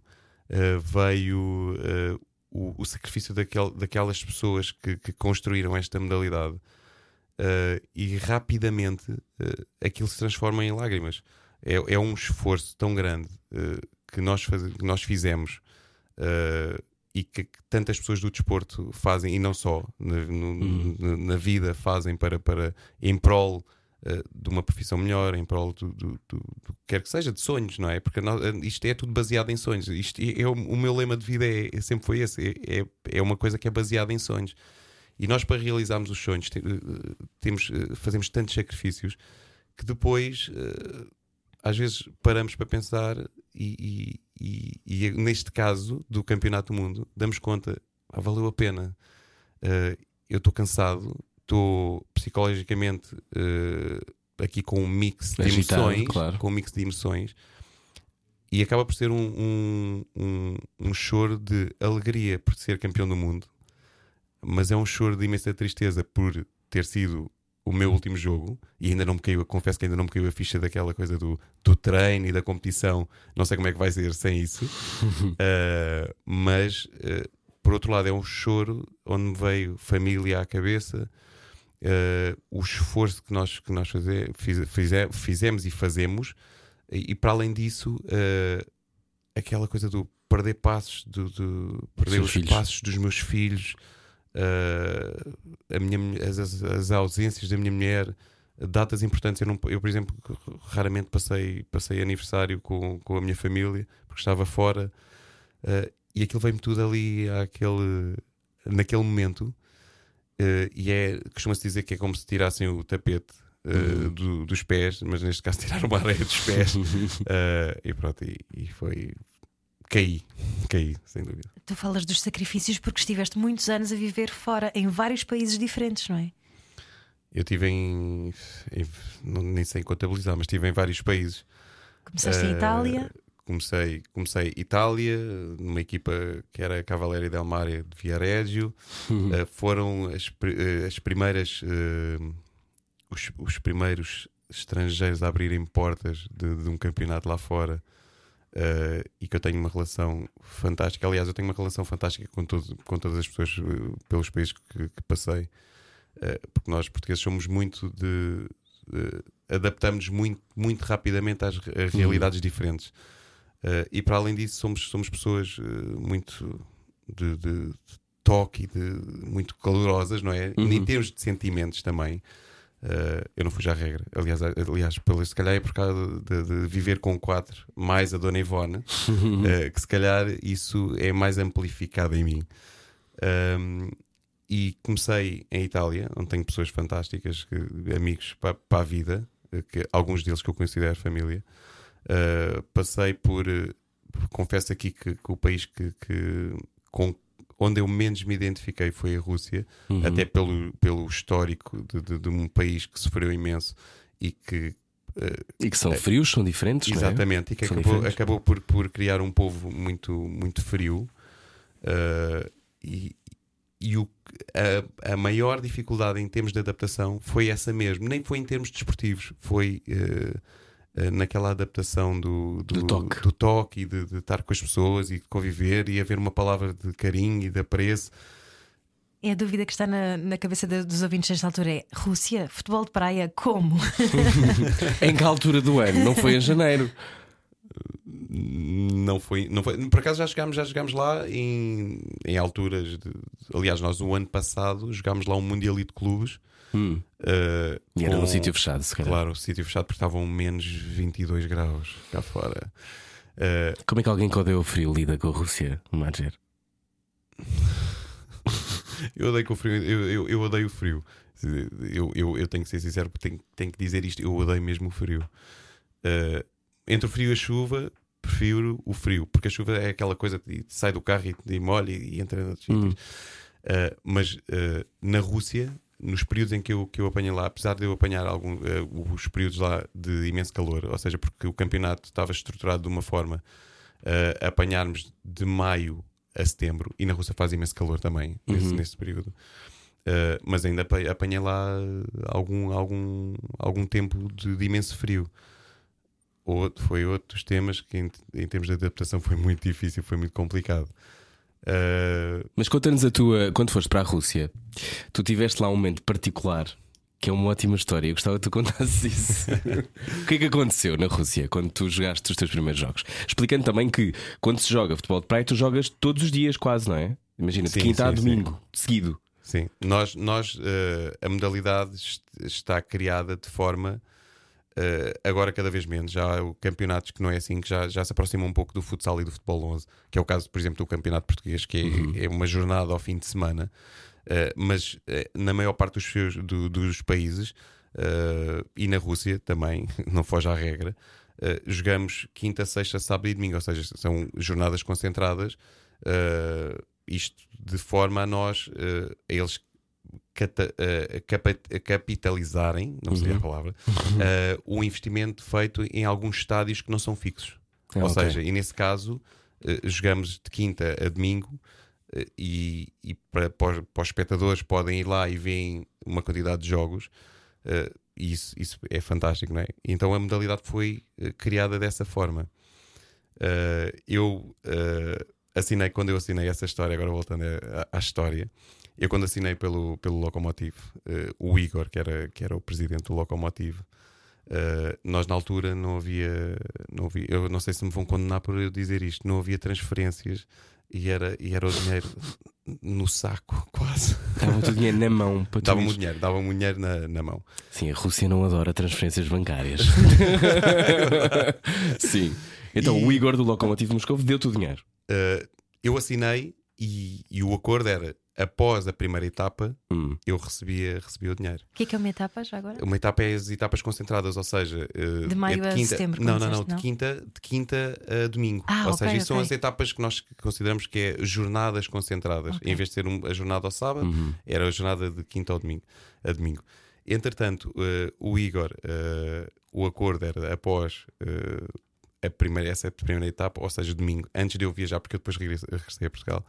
uh, veio uh, o, o, sacrifício daquel, daquelas pessoas que, que, construíram esta modalidade. e rapidamente aquilo se transforma em lágrimas. É, é um esforço tão grande que, nós faz, que nós fizemos e que, que, tantas pessoas do desporto fazem, e não só na, no, uhum. na vida, fazem para, para em prol uh, de uma profissão melhor, em prol do, do, do, do, que quer que seja, de sonhos, não é? Porque nós, isto é tudo baseado em sonhos. Isto é, é o, o, meu lema de vida é, é sempre foi esse: é, é, é uma coisa que é baseada em sonhos. E nós, para realizarmos os sonhos, temos, fazemos tantos sacrifícios que depois, às vezes, paramos para pensar e, e, e, neste caso do Campeonato do Mundo, damos conta, ah, valeu a pena. Uh, eu estou cansado, estou psicologicamente uh, aqui com um mix de Agitado, emoções, claro. com um mix de emoções, e acaba por ser um, um, um choro de alegria por ser campeão do mundo, mas é um choro de imensa tristeza por ter sido o meu último jogo e ainda não me caiu, confesso que ainda não me caiu a ficha daquela coisa do, do treino e da competição. Não sei como é que vai ser sem isso, uh, <laughs> mas uh, por outro lado é um choro onde me veio família à cabeça. Uh, o esforço que nós, que nós faze, fiz, fize, fizemos e fazemos, e, e para além disso, aquela coisa do perder passos, do, do perder os filhos. passos dos meus filhos, uh, a minha, as, as, ausências da minha mulher, datas importantes. Eu, não, eu, por exemplo, raramente passei, passei aniversário com, com a minha família porque estava fora uh, e aquilo veio-me tudo ali àquele, naquele momento. Uh, e é, costuma-se dizer que é como se tirassem o tapete Uh, uhum. do, dos pés, mas neste caso tiraram uma areia dos pés uh, <laughs> e pronto, e, e, foi, caí, caí, sem dúvida. Tu falas dos sacrifícios porque estiveste muitos anos a viver fora, em vários países diferentes, não é? Eu estive em, em não, nem sei contabilizar, mas estive em vários países. Começaste uh, em Itália? Comecei, comecei Itália, numa equipa que era Cavaleiro Del Mare de Viareggio. Uhum. Uh, foram as, eh, as primeiras, uh, os, os primeiros estrangeiros a abrirem portas de, de um campeonato lá fora uh, e que eu tenho uma relação fantástica. Aliás, eu tenho uma relação fantástica com, todo, com todas as pessoas uh, pelos países que, que passei, uh, porque nós portugueses somos muito de. adaptamos muito, muito rapidamente às, uhum. realidades uhum. diferentes. e para além disso, somos, somos pessoas muito de, de, de toque, de, muito calorosas, não é? Uhum. Em termos de sentimentos também. Uh, eu não fui já à regra. Aliás, aliás pelo, se calhar é por causa de, de viver com quatro, mais a Dona Ivone, uh, que se calhar isso é mais amplificado em mim. Um, e comecei em Itália, onde tenho pessoas fantásticas, que, amigos para, para, a vida, eh, que, alguns deles que eu considero família. Uh, passei por. confesso aqui que, que o país que, que com Onde eu menos me identifiquei foi a Rússia, uhum. até pelo, pelo histórico de, de, de, um país que sofreu imenso e que. Uh, e que são uh, frios, são diferentes. Exatamente, é? e que acabou, acabou por, por criar um povo muito, muito frio. Uh, e, e o, a, a, maior dificuldade em termos de adaptação foi essa mesmo, nem foi em termos desportivos, foi uh, naquela adaptação do, do, do toque, do toque e de, de, estar com as pessoas e de conviver e haver uma palavra de carinho e de apreço. É a dúvida que está na, na cabeça de, dos ouvintes nesta altura: é Rússia, futebol de praia, como? <laughs> em que altura do ano? Não foi em janeiro? Não foi, não foi. Por acaso já chegámos, já chegámos lá em, em alturas. De, aliás, nós no ano passado jogámos lá um Mundialito de Clubes Hum. Uh, e era com, num sítio fechado, se calhar. Claro, sítio fechado porque estavam menos 22 graus cá fora. Uh, Como é que alguém que odeia o frio lida com a Rússia, Madger? <laughs> eu odeio com o frio, eu, eu, eu, odeio o frio. Eu, eu, eu tenho que ser sincero porque tenho, tenho que dizer isto. Eu odeio mesmo o frio. Uh, entre o frio e a chuva, prefiro o frio, porque a chuva é aquela coisa que sai do carro e, e molha e, e entra hum. uh, mas uh, na Rússia nos períodos em que eu, que eu apanhei lá, apesar de eu apanhar algum, uh, os períodos lá de imenso calor, ou seja, porque o campeonato estava estruturado de uma forma uh, apanharmos de maio a setembro, e na Rússia faz imenso calor também, uhum. nesse, nesse período. Uh, mas ainda apa- apanhei lá algum, algum, algum tempo de, de imenso frio. Outro, foi outro dos temas que, em, em termos de adaptação, <laughs> foi muito difícil, foi muito complicado. Uh, Mas conta-nos a tua. Quando foste para a Rússia, tu tiveste lá um momento particular que é uma ótima história. Eu gostava que tu contasses isso. <laughs> o que é que aconteceu na Rússia quando tu jogaste os teus primeiros jogos? Explicando também que quando se joga futebol de praia, tu jogas todos os dias, quase, não é? Imagina, de Sim, quinta a sim, domingo, seguido. Sim, nós, nós uh, a modalidade est- está criada de forma uh, agora cada vez menos. Já há campeonatos que não é assim, que já, já se aproxima um pouco do futsal e do futebol 11, que é o caso, por exemplo, do campeonato português, que é, é uma jornada ao fim de semana. Uh, mas uh, na maior parte dos, seus- do- dos países e na Rússia também, <laughs> não foge à regra, jogamos quinta, sexta, sábado e domingo, ou seja, são jornadas concentradas. isto de forma a nós, a eles cata- uh, capa- capitalizarem, não sei a palavra, uh, o investimento feito em alguns estádios que não são fixos. Ah, Ou ok. seja, e nesse caso, uh, jogamos de quinta a domingo e, e para, para, os, para os espectadores podem ir lá e veem uma quantidade de jogos. e isso, isso é fantástico, não é? Então a modalidade foi criada dessa forma. Eu assinei, quando eu assinei essa história, agora voltando à, à história, eu quando assinei pelo, pelo Locomotive, uh, o Igor, que era, que era o presidente do Locomotive, uh, nós na altura não havia, não havia, eu não sei se me vão condenar por eu dizer isto, não havia transferências e era, e era o dinheiro no saco, <laughs> quase. Dava o dinheiro na mão Dava-me o dinheiro, dava-me o dinheiro na, na mão. Sim, a Rússia não adora transferências bancárias. <laughs> Sim. Então o Igor do Lokomotiv Moscovo deu-te o dinheiro. Uh, eu assinei e, e o acordo era após a primeira etapa Hum. eu recebia, recebia o dinheiro. O que é que é uma etapa já agora? Uma etapa é as etapas concentradas, ou seja, uh, De maio é a quinta, setembro, Não, não, não, de não? quinta, de quinta a domingo. Ah, ou ok, seja, isso são as etapas que nós consideramos que é jornadas concentradas. Ok. Em vez de ser um- a jornada ao sábado, Uhum. era a jornada de quinta ao domingo, a domingo. Entretanto, uh, o Igor, uh, o acordo era após uh, a primeira, essa primeira etapa, ou seja, domingo, antes de eu viajar, porque eu depois regressei, regressei a Portugal,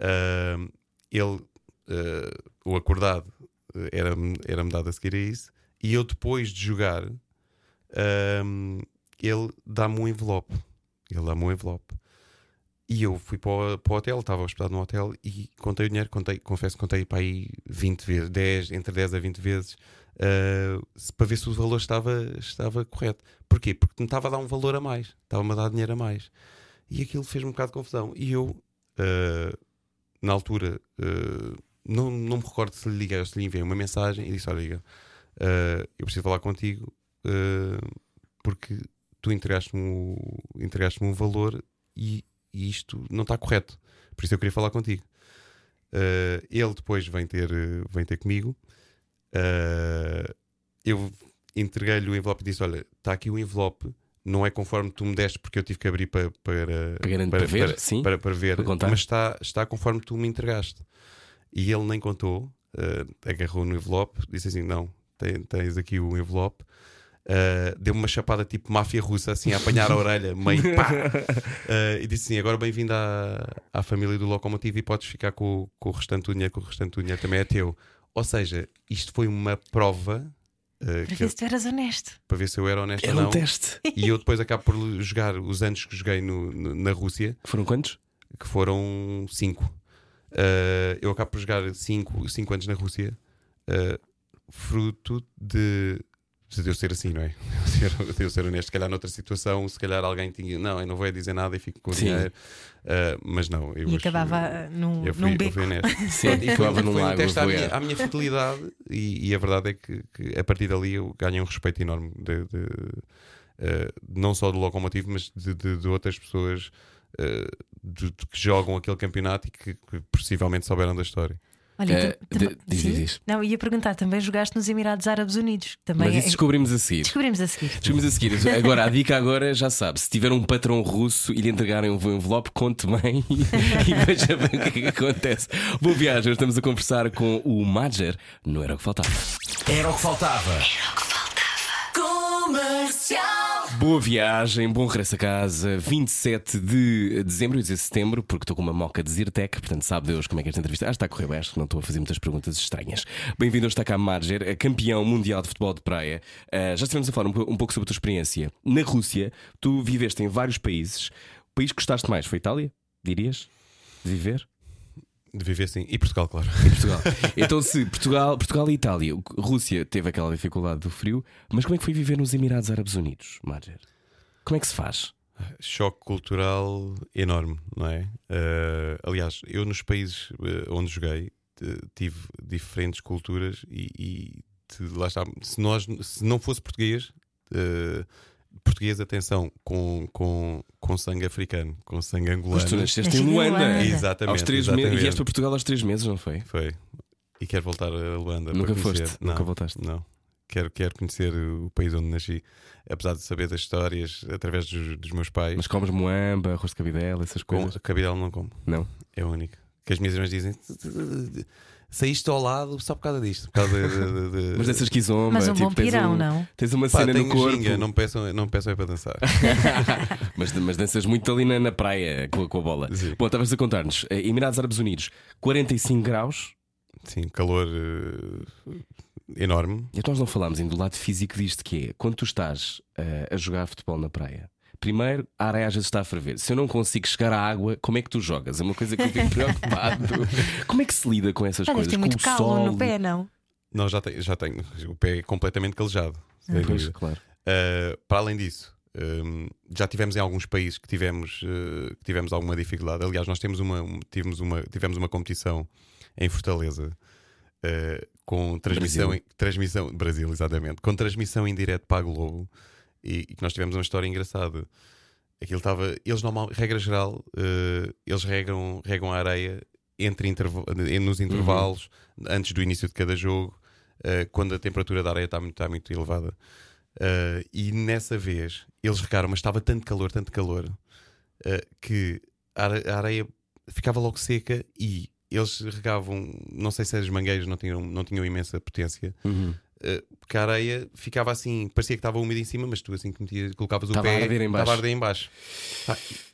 uh, ele, uh, o acordado uh, era-me era dado a seguir a isso, e eu depois de jogar, um, ele dá-me um envelope. Ele dá-me um envelope. E eu fui para o, para o hotel, estava hospedado no hotel e contei o dinheiro, contei, confesso que contei para aí 20 vezes, 10, entre 10 a 20 vezes, uh, para ver se o valor estava, estava correto. Porquê? Porque me estava a dar um valor a mais, estava-me a dar dinheiro a mais. E aquilo fez-me um bocado de confusão. E eu, uh, na altura, uh, não, não me recordo se lhe liguei ou se lhe enviei uma mensagem e disse: Olha, uh, eu preciso falar contigo uh, porque tu entregaste-me entregaste-me um valor e, e isto não está correto. Por isso eu queria falar contigo. Ele depois vem ter, vem ter comigo. Eu entreguei-lhe o envelope e disse: Olha, está aqui o envelope. Não é conforme tu me deste, porque eu tive que abrir para, para, Para para ver, sim, para, para ver, para mas está, está conforme tu me entregaste. E ele nem contou, uh, agarrou no envelope, disse assim: Não, tem- tens aqui o envelope. Uh, deu-me uma chapada tipo máfia russa, assim, a apanhar a orelha, meio <laughs> pá! Uh, e disse assim: Agora bem-vindo à, à família do Locomotivo e podes ficar com, com o restante do dinheiro, que o restante do dinheiro também é teu. Ou seja, isto foi uma prova uh, Para ver se tu eras honesto. para ver se eu era honesto Era ou um não. teste. E eu depois acabo por jogar os anos que joguei no- no- na Rússia, Foram quantos? que foram cinco. Uh, eu acabo por jogar cinco, cinco anos na Rússia, uh, fruto de, de eu ser assim, não é? <laughs> De eu ser, de eu ser honesto. Se calhar noutra situação, se calhar alguém tinha, não, eu não vou é dizer nada e fico com o Sim. dinheiro. Uh, mas não, eu E acabava uh, num, eu fui, num eu beco. fui honesto. <laughs> Sim, E foi, num foi um teste à minha, voar. à minha fidelidade e, e a verdade é que, que a partir dali eu ganhei um respeito enorme de, de, eh, não só do Locomotivo, mas de, de- de outras pessoas de- de que jogam aquele campeonato e que, que possivelmente souberam da história. Olha, tu- de- tam- diz, sim? diz. Não, ia perguntar, também jogaste nos Emirados Árabes Unidos. que Também Mas é- isso descobrimos a seguir. descobrimos a seguir. Descobrimos a seguir. Agora, a dica agora já sabe: se tiver um patrão russo e lhe entregarem um envelope, conte bem <laughs> e veja bem o que é que acontece. Boa viagem, Hoje estamos a conversar com o Madger. Não era o que faltava. Era o que faltava. Comercial. Boa viagem, bom regresso a casa. 27 de dezembro, eu ia dizer setembro, porque estou com uma moca de Zirtec, portanto sabe Deus como é que esta entrevista. Ah, está a correr bem, acho que não estou a fazer muitas perguntas estranhas. Bem-vindo ao cá Marger, campeão mundial de futebol de praia. Ah, já estivemos a falar um, um pouco sobre a tua experiência. Na Rússia, tu viveste em vários países. O país que gostaste mais foi Itália? Dirias? De viver? De viver assim. E Portugal, claro. Em Portugal. então, se Portugal, Portugal e Itália, Rússia teve aquela dificuldade do frio, mas como é que foi viver nos Emirados Árabes Unidos, Marger? Como é que se faz? Choque cultural enorme, não é? Eh, aliás, eu nos países eh, onde joguei tive diferentes culturas e, e lá está. Se, nós, se não fosse português, eh, português, atenção, com, com, com sangue africano, com sangue angolano. Mas tu nasceste em Luanda. Exatamente. Aos três meses. exatamente. E vieste para Portugal aos três meses, não foi? Foi. E quero voltar a Luanda. Nunca para conhecer. foste? Não, Nunca voltaste? Não. Quero, quero conhecer o país onde nasci, apesar de saber das histórias através dos, dos meus pais. Mas comes moamba, arroz de cabidela, essas com coisas? cabidela não como. Não. É o único. Que as minhas irmãs dizem: saíste ao lado só por causa disto. Por causa de, de- de- Mas dessas quizomba, Mas um tipo, bom pirão, um- não? Tens uma Pá, cena no corpo. ginga, não me peçam, não peçam é para dançar. <laughs> mas, mas danças muito ali na, na praia com, a- com a bola. Sim. Bom, estavas a contar-nos. eh, Emirados Árabes Unidos, 45 graus. Sim, calor eh, enorme. E então nós não falámos ainda do lado físico disto, que é quando tu estás eh, a jogar futebol na praia. Primeiro, a areia vezes está a ferver. Se eu não consigo chegar à água, como é que tu jogas? É uma coisa que eu fico <laughs> preocupado. como é que se lida com essas Ah, deve coisas? ter com muito o calo sol? no pé, não? Não, já tenho, já tenho. O pé é completamente calejado. sem Pois, claro. Uh, para além disso, um, já tivemos em alguns países que tivemos, uh, que tivemos alguma dificuldade. Aliás, nós temos uma, um- tivemos, uma, tivemos uma competição em Fortaleza uh, com transmissão Brasil. transmissão Brasil, exatamente, com transmissão em direto para a Globo e, e que nós tivemos uma história engraçada. Aquilo estava, eles normal, regra geral, uh, eles regram, regam a areia entre interva- nos intervalos, antes do início de cada jogo, uh, quando a temperatura da areia está muito, está muito elevada. Uh, e nessa vez eles regaram, mas estava tanto calor, tanto calor, que a a areia ficava logo seca e eles regavam, não sei se as mangueiras não tinham, não tinham imensa potência, Uhum. Uh, porque a areia ficava assim, parecia que estava úmida em cima, mas tu assim que metias, colocavas o Estava pé, a arder em baixo. estava a arder em baixo.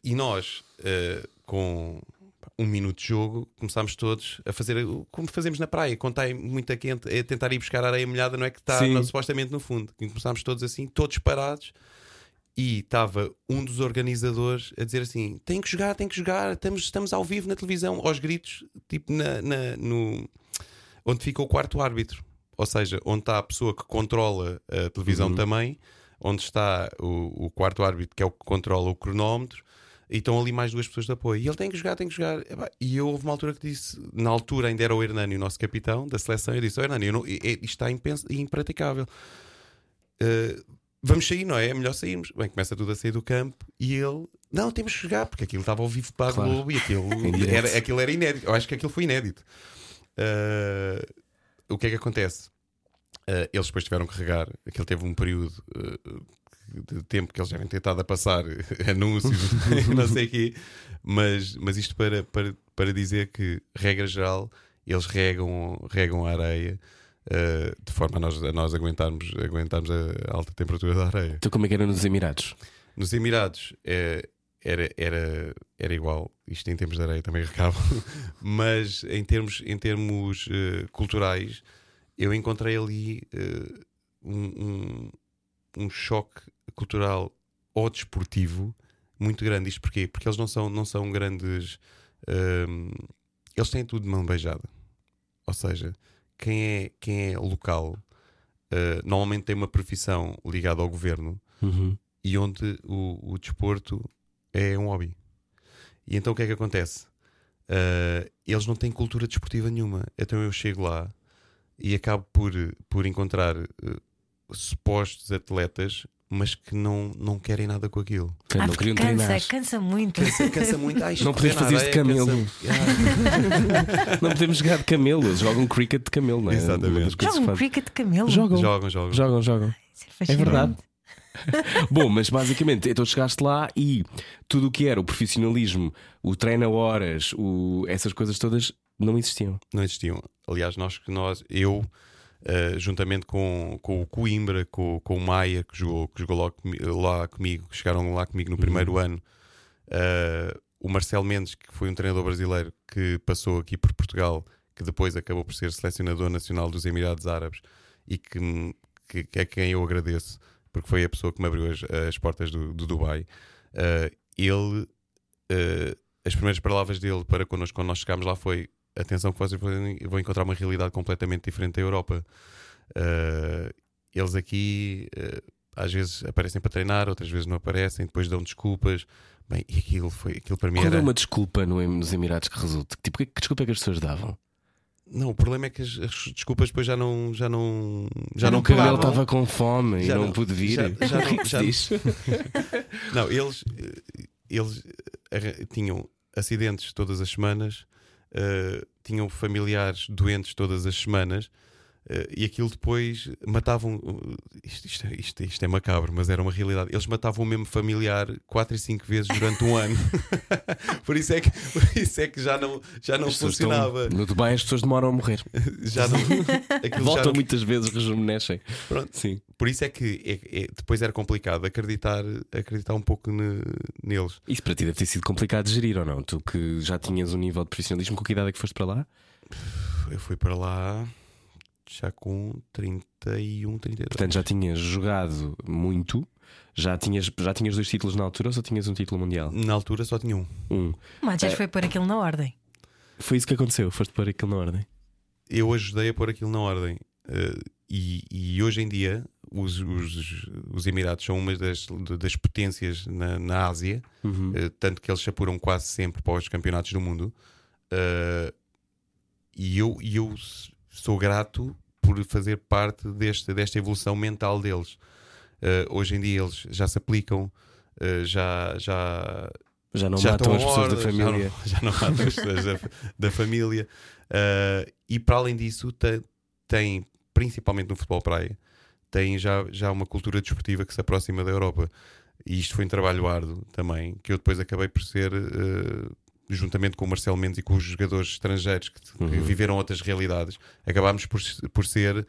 E nós, uh, com um minuto de jogo, começámos todos a fazer como fazemos na praia, quando está muito quente, é tentar ir buscar a areia molhada, não é que está supostamente no fundo. E começámos todos assim, todos parados. E estava um dos organizadores a dizer assim: tem que jogar, tem que jogar, estamos, estamos ao vivo na televisão, aos gritos, tipo na, na- no, onde fica o quarto árbitro. Ou seja, onde está a pessoa que controla a televisão também, onde está o, o quarto árbitro, que é o que controla o cronómetro, e estão ali mais duas pessoas de apoio. E ele tem que jogar, tem que jogar. E eu houve uma altura que disse, na altura ainda era o Hernani, o nosso capitão da seleção, eu disse: oh, Hernani, eu não- isto está impraticável. Uh, vamos sair, não é? É melhor sairmos. Bem, começa tudo a sair do campo e ele, não, temos que jogar, porque aquilo estava ao vivo para a Claro. Globo e aquilo <laughs> direto. era, aquilo era inédito. Eu acho que aquilo foi inédito. Uh, o que é que acontece? Uh, eles depois tiveram que regar. Aquilo teve um período uh, de tempo que eles devem ter estado a passar <laughs> anúncios, <laughs> não sei o quê. Mas, mas isto para, para, para dizer que, regra geral, eles regam, regam a areia uh, de forma a nós, a nós aguentarmos, aguentarmos a alta temperatura da areia. Então, como é que era nos Emirados? Nos Emirados era, era, era igual, isto em termos de areia também recavam, <laughs> mas em termos, em termos eh, culturais, eu encontrei ali eh, um, um, um choque cultural ou desportivo muito grande. Isto porquê? Porque eles não são, não são grandes. ehm, eles têm tudo de mão beijada. Ou seja, quem é, quem é local eh, normalmente tem uma profissão ligada ao governo Uhum. e onde o, o desporto é um hobby. E então o que é que acontece? Uh, eles não têm cultura desportiva nenhuma. Então eu chego lá e acabo por, por encontrar uh, supostos atletas, mas que não, não querem nada com aquilo. Ah, não queriam cansa, treinar. cansa muito. Cansa, cansa muito. Isto Não podemos fazer isto de areia camelo. cansa- <laughs> Não podemos jogar de camelo. Eles jogam cricket de camelo, não é? Exatamente. Jogam cricket de camelo. Jogam. Jogam, jogam. Jogam, jogam. Isso É fascinante. verdade. <laughs> Bom, mas basicamente, então chegaste lá e tudo o que era o profissionalismo, o treino a horas, o... essas coisas todas não existiam. Não existiam. Aliás, nós que nós, eu Uh, juntamente com, com o Coimbra, com, com o Maia, que jogou, que jogou lá, comi- lá comigo, chegaram lá comigo no primeiro ano. Uh, o Marcelo Mendes, que foi um treinador brasileiro que passou aqui por Portugal, que depois acabou por ser selecionador nacional dos Emirados Árabes e que, que, que é quem eu agradeço, porque foi a pessoa que me abriu as, as portas do, do Dubai. Uh, ele, uh, as primeiras palavras dele para connosco quando nós chegámos lá foi: atenção, que vocês vão encontrar uma realidade completamente diferente da Europa. Uh, eles aqui às vezes aparecem para treinar, outras vezes não aparecem, depois dão desculpas. Bem, e aquilo, foi, aquilo para mim Qual era. é uma desculpa no, nos Emirados que resulte? Tipo, que, que desculpa é que as pessoas davam? Não, o problema é que as, as desculpas depois já não. Já não, já não ele colavam. estava com fome Já e não, não- pude vir. já- já <laughs> é não- já não-? <laughs> Não, eles, eh, eles eh, tinham acidentes todas as semanas, eh, tinham familiares doentes todas as semanas. Eh, e aquilo depois matavam. Isto, isto, é- isto, isto é macabro, mas era uma realidade. Eles matavam o mesmo familiar 4 e cinco vezes durante um ano. <laughs> por, isso é que, por isso é que já não, já não pessoas estão- funcionava. no Dubai as pessoas demoram a morrer. <laughs> Já não, aquilo já Voltam não- muitas vezes, rejuvenescem. Pronto. Sim. Por isso é que é- é- depois era complicado acreditar, acreditar um pouco ne- neles. Isso para ti deve ter sido complicado de gerir ou não? Tu que já tinhas um nível de profissionalismo, com que idade é que foste para lá? Eu fui para lá já com 31, 32. Portanto, já tinhas jogado muito, já tinhas, já tinhas dois títulos na altura ou só tinhas um título mundial? Na altura só tinha um. Um. O Madger foi pôr aquilo na ordem. Foi isso que aconteceu, foste para aquilo na ordem. Eu ajudei a pôr aquilo na ordem. Eh, e, e hoje em dia os, os, os Emirados são uma das, das potências na, na Ásia, Uhum. eh, tanto que eles se apuram quase sempre para os campeonatos do mundo. Eh, e eu, e eu sou grato por fazer parte desta, desta evolução mental deles. Eh, hoje em dia eles já se aplicam, eh, já, já, Já não já matam as pessoas da família. Já não, <laughs> já não matam as pessoas da, da família. Uh, e para além disso, te- tem, principalmente no futebol praia, tem já, já uma cultura desportiva que se aproxima da Europa. E isto foi um trabalho árduo também, que eu depois acabei por ser, uh, juntamente com o Marcelo Mendes e com os jogadores estrangeiros que, que Uhum. viveram outras realidades, acabámos por, por ser uh,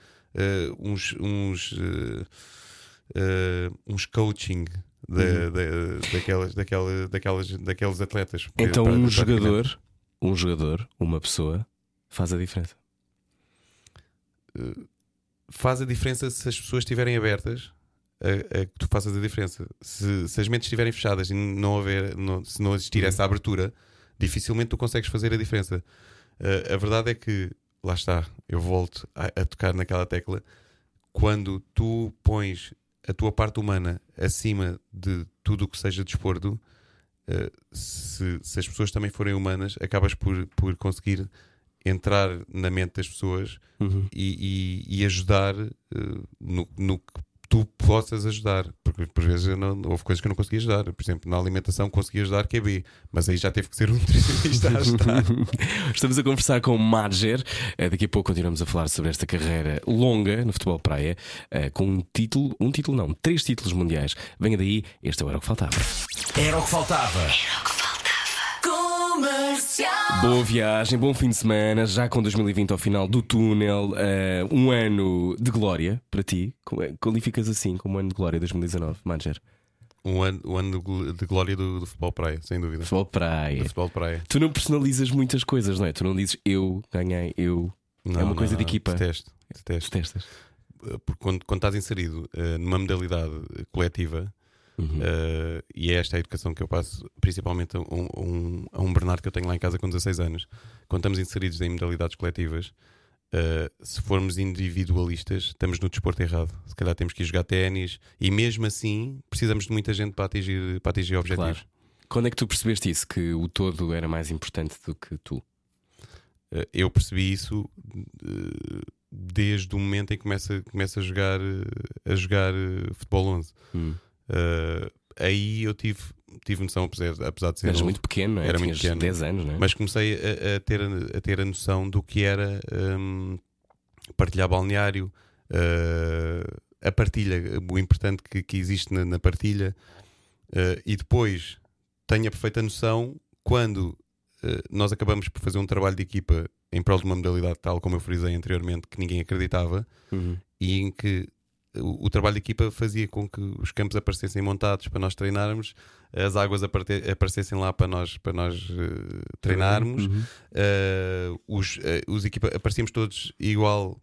uns. uns uh, uh, uns coaching da, Uhum. da- daquelas, daquela, daquelas, daqueles atletas. Então, Pra- um praticamente. jogador, um jogador, uma pessoa, faz a diferença. faz a diferença se as pessoas estiverem abertas a, a que tu faças a diferença. Se, se as mentes estiverem fechadas e não haver, não- se não existir essa abertura, dificilmente tu consegues fazer a diferença. Uh, a verdade é que, lá está, eu volto a, a tocar naquela tecla. Quando tu pões a tua parte humana acima de tudo o que seja desporto, uh, se, se as pessoas também forem humanas, acabas por, por conseguir entrar na mente das pessoas Uhum. e, e- e ajudar eh, no, no que tu possas ajudar. Porque por vezes eu não, houve coisas que eu não conseguia ajudar. Por exemplo, na alimentação consegui ajudar QB, mas aí já teve que ser um <laughs> nutricionista a ajudar. <laughs> Estamos a conversar com o Madger. Eh, Daqui a pouco continuamos a falar sobre esta carreira longa no futebol praia, eh, com um título, um título não, três títulos mundiais. Venha daí, este era o que faltava. Era o que faltava. Boa viagem, bom fim de semana, já com 2020 ao final do túnel, eh, um ano de glória para ti. Como é- Qualificas assim como um ano de glória 2019, Madger? um ano, um ano de gl- de glória do, do futebol praia, sem dúvida. Futebol praia. Do futebol praia. Tu não personalizas muitas coisas, não é? Tu não dizes eu ganhei, eu. Não, uma não, coisa de equipa. Detesto. detesto. Testas. Eh, Porque quando, quando estás inserido eh, numa modalidade coletiva, Uhum. Uh, e é esta a educação que eu passo, principalmente a um, um- a um Bernardo que eu tenho lá em casa com 16 anos. Quando estamos inseridos em modalidades coletivas, uh, se formos individualistas, estamos no desporto errado. Se calhar temos que ir jogar ténis e mesmo assim precisamos de muita gente para atingir, para atingir objetivos. Claro. Quando é que tu percebeste isso? Que o todo era mais importante do que tu? Uh, eu percebi isso desde o momento em que começo, começo a jogar, a jogar futebol 11. Hum. Uh, aí eu tive, tive noção, apesar, apesar de ser novo, muito pequeno, não é? Era Tinhas muito pequeno. 10 anos, não é? mas comecei a, a ter, a, ter a noção do que era hum, partilhar balneário, uh, a partilha, o importante que, que existe na, na partilha, uh, e depois tenho a perfeita noção quando uh, nós acabamos por fazer um trabalho de equipa em prol de uma modalidade tal como eu frisei anteriormente que ninguém acreditava Uhum. e em que o, o trabalho de equipa fazia com que os campos aparecessem montados para nós treinarmos, as águas aparte- aparecessem lá para nós, para nós eh, treinarmos, Uhum. eh, os, eh, os equipa aparecíamos todos igual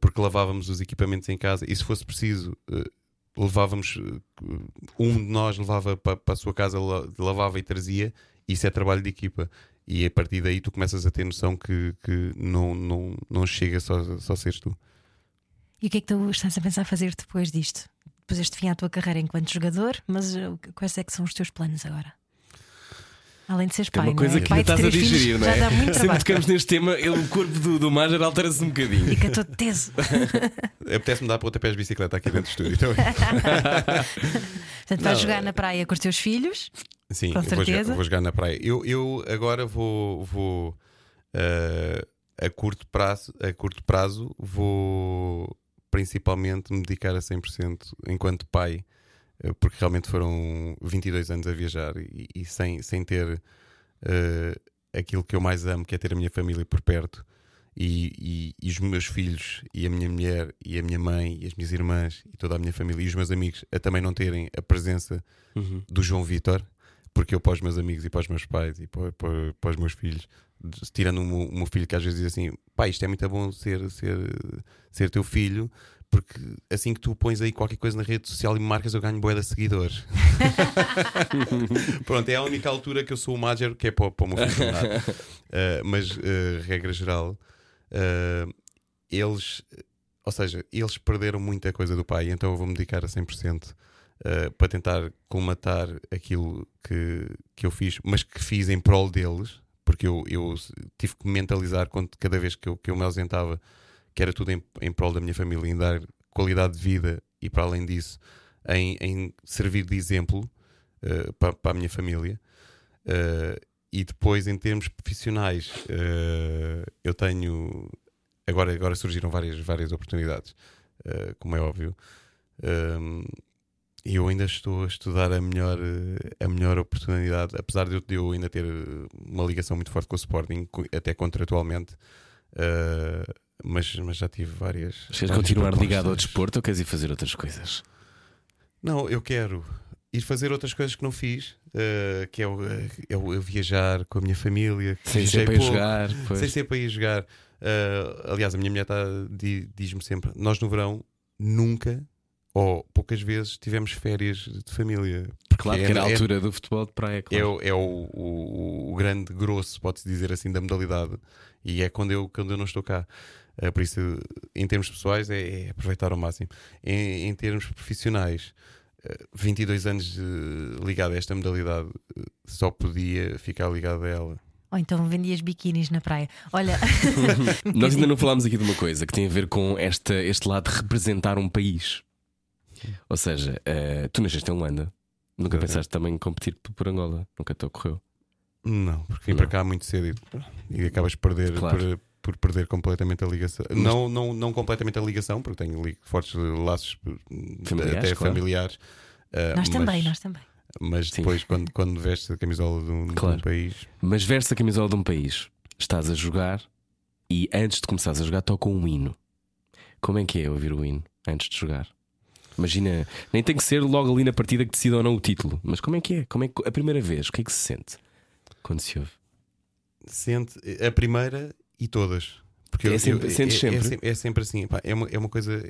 porque lavávamos os equipamentos em casa e se fosse preciso levávamos um de nós levava para, para a sua casa, la- lavava e trazia, isso é trabalho de equipa. E a partir daí tu começas a ter noção que, que não, não, não chega só, só seres tu. E o que é que tu estás a pensar fazer depois disto? Depois este fim à tua carreira enquanto jogador, mas uh, quais é que são os teus planos agora? Além de seres Que é pai, uma coisa é? que pai estás a três digerir, filhos, não é? já dá muito <laughs> Sempre trabalho. tocamos neste tema, ele, o corpo do, do Mager altera-se um bocadinho. Fica todo teso. <laughs> Apetece-me dar pontapés de bicicleta aqui dentro do estúdio também. <laughs> Portanto, vais Não, jogar na praia com os teus filhos. Sim, Com vou, certeza. jogar, vou jogar na praia. Eu, eu agora vou, vou eh, a, curto prazo, a curto prazo vou principalmente me dedicar a 100% enquanto pai, eh, porque realmente foram 22 anos a viajar e, e sem, sem ter eh, aquilo que eu mais amo, que é ter a minha família por perto. E, e- e os meus filhos, e a minha mulher, e a minha mãe, e as minhas irmãs, e toda a minha família, e os meus amigos, a também não terem a presença Uhum. do João Vitor, porque eu para os meus amigos e para os meus pais e para, para- para os meus filhos, tirando o meu, o meu filho que às vezes diz assim: pai, isto é muito bom ser, ser, ser teu filho, porque assim que tu pões aí qualquer coisa na rede social e me marcas, eu ganho boé de seguidores. <laughs> Pronto, é a única altura que eu sou o Major que é para, o- para o meu filho. Uh, <laughs> mas, uh, regra geral, uh, eles, ou seja, eles perderam muita coisa do pai, então eu vou me dedicar a 100% uh, para tentar colmatar aquilo que, que eu fiz, mas que fiz em prol deles, porque eu, eu tive que me mentalizar quando, cada vez que eu, que eu me ausentava que era tudo em, em prol da minha família, em dar qualidade de vida e, para além disso, em, em servir de exemplo uh, para, para a minha família. Uh, e depois, em termos profissionais, uh, eu tenho. Agora, agora surgiram várias, várias oportunidades, como é óbvio. Um, e eu ainda estou a estudar a melhor, eh, a melhor oportunidade, apesar de eu, ainda ter eh, uma ligação muito forte com o Sporting, até contratualmente. uh, mas, mas já tive várias. Queres continuar ligado ao propostas. desporto ou queres ir fazer outras coisas? Não, eu quero ir fazer outras coisas que não fiz, uh, que é o, é o eu viajar com a minha família, Sem ser para ir jogar. pois. sem ser para ir jogar. Uh, aliás, a minha mulher tá, di- diz-me sempre: nós no verão nunca ou poucas vezes tivemos férias de família. Porque Claro é- que era a é- altura do futebol de praia. é, Claro. o- é o, o- o grande grosso, pode-se dizer assim, da modalidade. E é quando eu, quando eu não estou cá. Uh, por isso, em termos pessoais, é, é aproveitar ao máximo. Em, em termos profissionais, uh, 22 anos uh, ligado a esta modalidade, só podia ficar ligado a ela. Ou então vendias biquinis na praia. Olha, <laughs> Nós ainda <laughs> não falámos aqui de uma coisa que tem a ver com esta, este lado de representar um país. Ou seja, eh, tu nasceste em Luanda. Nunca Exatamente. pensaste também em competir por, Angola. Nunca te ocorreu. Não, porque vim para cá muito cedo e, e acabas por perder, Claro. por, por perder completamente a ligação. Não, não, não completamente a ligação, porque tenho li- fortes laços uh, Familiares, até claro. familiares. uh, nós também, mas- nós também. Mas Sim. depois, quando, quando vestes a camisola de um, de um Claro. país, Mas veste a camisola de um país, estás a jogar e antes de começares a jogar toca um hino. Como é que é ouvir o hino antes de jogar? Imagina, nem tem que ser logo ali na partida que decida ou não o título, mas como é que é? Como é que a primeira vez? O que é que se sente quando se ouve? sente a primeira e todas. Porque É sempre- sentes é, sempre? É, sempre- é sempre assim. pá, é, uma, é uma coisa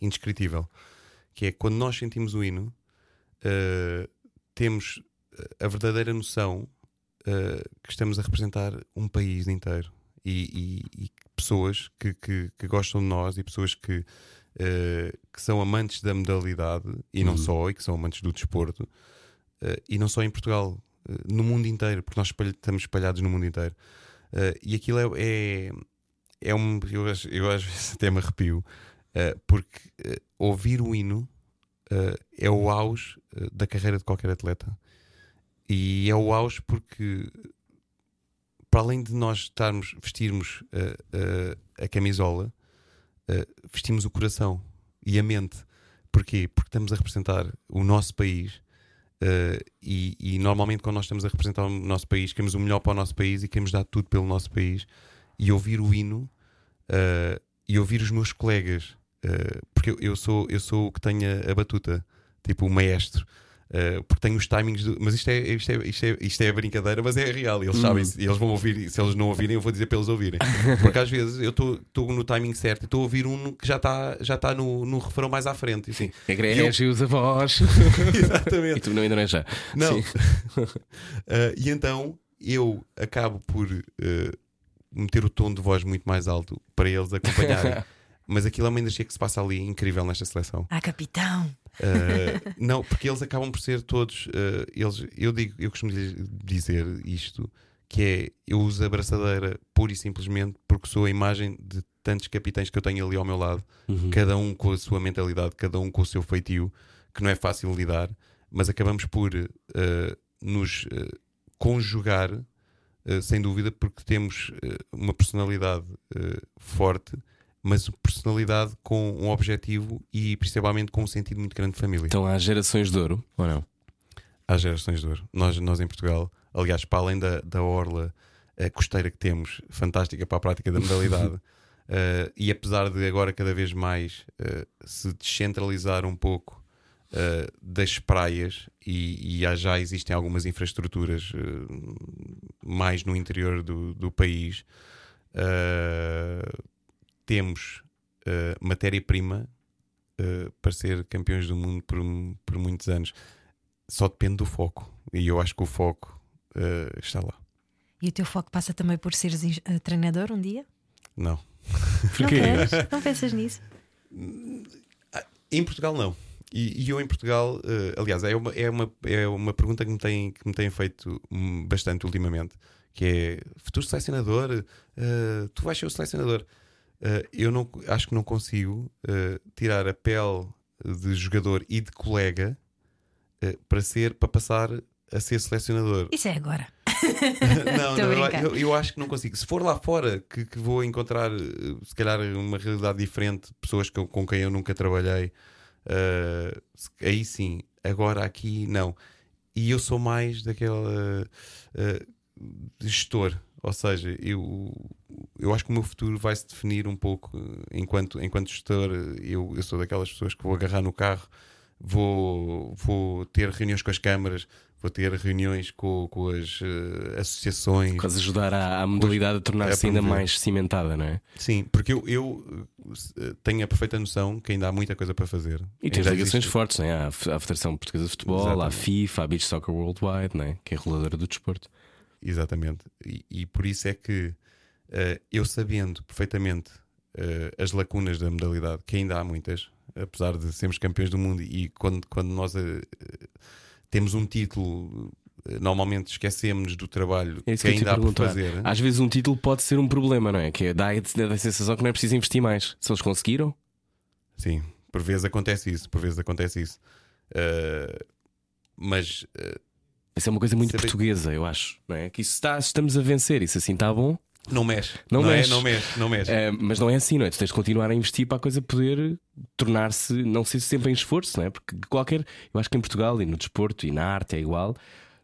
indescritível. Que é quando nós sentimos o hino, uh, temos a verdadeira noção uh, que estamos a representar um país inteiro e, e- e pessoas que, que- que gostam de nós e pessoas que, uh, que são amantes da modalidade e não Uhum. só, e que são amantes do desporto, uh, e não só em Portugal, uh, no mundo inteiro, porque nós espalha- estamos espalhados no mundo inteiro. E aquilo é, é, é um. Eu, às- eu às <laughs> vezes até me arrepio, porque ouvir o hino é o auge da carreira de qualquer atleta. E é o auge porque, para além de nós estarmos, vestirmos uh, uh, a camisola, uh, vestimos o coração e a mente. Porquê? Porque estamos a representar o nosso país. uh, e, e normalmente, quando nós estamos a representar o nosso país, queremos o melhor para o nosso país e queremos dar tudo pelo nosso país. e ouvir o hino uh, e ouvir os meus colegas, porque eu, eu, sou, eu sou o que tenho a, a batuta, tipo o maestro. Uh, porque tenho os timings, do... mas isto é, isto, é, isto, é, isto é brincadeira, mas é real. Eles sabem, e eles vão ouvir. Se eles não ouvirem, eu vou dizer para eles ouvirem. <laughs> Porque às vezes eu estou no timing certo e estou a ouvir um que já está já tá no, no refrão mais à frente. Assim, Egrégios, eu... avós. <laughs> <laughs> Exatamente. e tu não ainda não é já. Não. uh, e então eu acabo por uh, meter o tom de voz muito mais alto para eles acompanharem. Mas aquilo é uma energia que se passa ali incrível nesta seleção. Ah, capitão! Uh, não, porque eles acabam por ser todos. Uh, eles, eu digo, eu costumo dizer isto: que é eu uso a braçadeira pura e simplesmente porque sou a imagem de tantos capitães que eu tenho ali ao meu lado, uhum. cada um com a sua mentalidade, cada um com o seu feitio, que não é fácil lidar, mas acabamos por uh, nos conjugar, sem dúvida, porque temos uma personalidade forte mas personalidade com um objetivo e principalmente com um sentido muito grande de família. Então há gerações de ouro, ou não? Há gerações de ouro. Nós, nós em Portugal, aliás, para além da, da orla a costeira que temos, fantástica para a prática da modalidade, uh, <laughs> e apesar de agora cada vez mais uh, se descentralizar um pouco uh, das praias, e, e já existem algumas infraestruturas mais no interior do, do país temos uh, matéria-prima uh, para ser campeões do mundo por, por muitos anos. Só depende do foco. E eu acho que o foco uh, está lá. E o teu foco passa também por seres treinador um dia? Não. <laughs> Porquê? Não, não pensas nisso? Em Portugal, não. E, e eu em Portugal, uh, aliás, é uma, é, uma, é uma pergunta que me têm, que me têm feito bastante ultimamente, que é futuro selecionador, uh, tu vais ser o selecionador. Uh, eu não, acho que não consigo uh, tirar a pele de jogador e de colega uh, para ser para passar a ser selecionador. Isso é agora. <laughs> não, <laughs> não eu, eu, acho que não consigo. Se for lá fora que, que vou encontrar se calhar uma realidade diferente, pessoas que, com quem eu nunca trabalhei, aí sim. Agora aqui não. E eu sou mais daquela gestor ou seja, eu, eu acho que o meu futuro vai se definir um pouco eh, enquanto, enquanto gestor. Eu, eu sou daquelas pessoas que vou agarrar no carro, vou, vou ter reuniões com as câmaras, vou ter reuniões com, com as uh, associações. Quase ajudar a, a modalidade a tornar-se ainda mais cimentada, não é? Sim, porque eu, eu, eh, tenho a perfeita noção que ainda há muita coisa para fazer. E tens ligações existe... fortes, não é? Há a Federação Portuguesa de Futebol, Exatamente. à FIFA, à Beach Soccer Worldwide, não é? que é a reguladora do desporto. Exatamente. E, e por isso é que uh, eu sabendo perfeitamente uh, as lacunas da modalidade, que ainda há muitas, apesar de sermos campeões do mundo e quando, quando nós uh, temos um título. Normalmente esquecemos do trabalho é que, ainda há por fazer. Às vezes um título pode ser um problema, não é? Que é, dá, dá a sensação que não é preciso investir mais. Se eles conseguiram, Sim, por vezes acontece isso, por vezes acontece isso. Uh, mas uh, isso é uma coisa muito Saber... portuguesa, eu acho. Não é? Que isso está, estamos a vencer, isso assim está bom. Não mexe. Não, não mexe. É, não mexe, não mexe. É, mas não é assim, não é? Tu tens de continuar a investir para a coisa poder tornar-se, não ser sempre em esforço, não é? Porque qualquer. Eu acho que em Portugal e no desporto e na arte é igual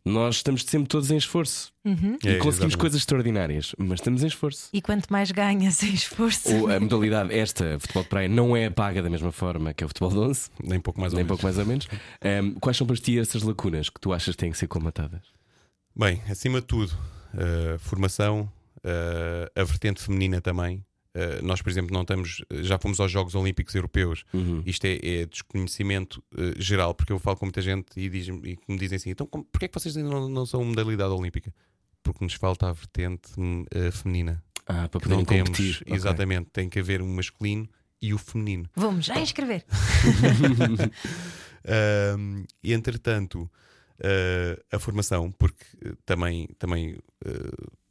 nós estamos sempre todos em esforço uhum. e é, conseguimos exatamente. coisas extraordinárias, mas estamos em esforço. E quanto mais ganhas em esforço, a modalidade esta, futebol de praia, não é paga da mesma forma que é o futebol de 11, nem pouco mais ou nem menos. pouco mais ou menos. Um, quais são para ti essas lacunas que tu achas que têm que ser comatadas? Bem, acima de tudo, uh, formação, uh, a vertente feminina também. Uh, nós, por exemplo, não estamos, já fomos aos Jogos Olímpicos Europeus. Uhum. Isto é, é desconhecimento uh, geral, porque eu falo com muita gente e, diz, e me dizem assim: então, como, porquê é que vocês ainda não, não são modalidade olímpica? Porque nos falta a vertente uh, feminina. Ah, para poderem competir. Temos, okay. Exatamente, tem que haver um masculino e o feminino. Vamos já inscrever. <laughs> e entretanto, a formação, porque também, também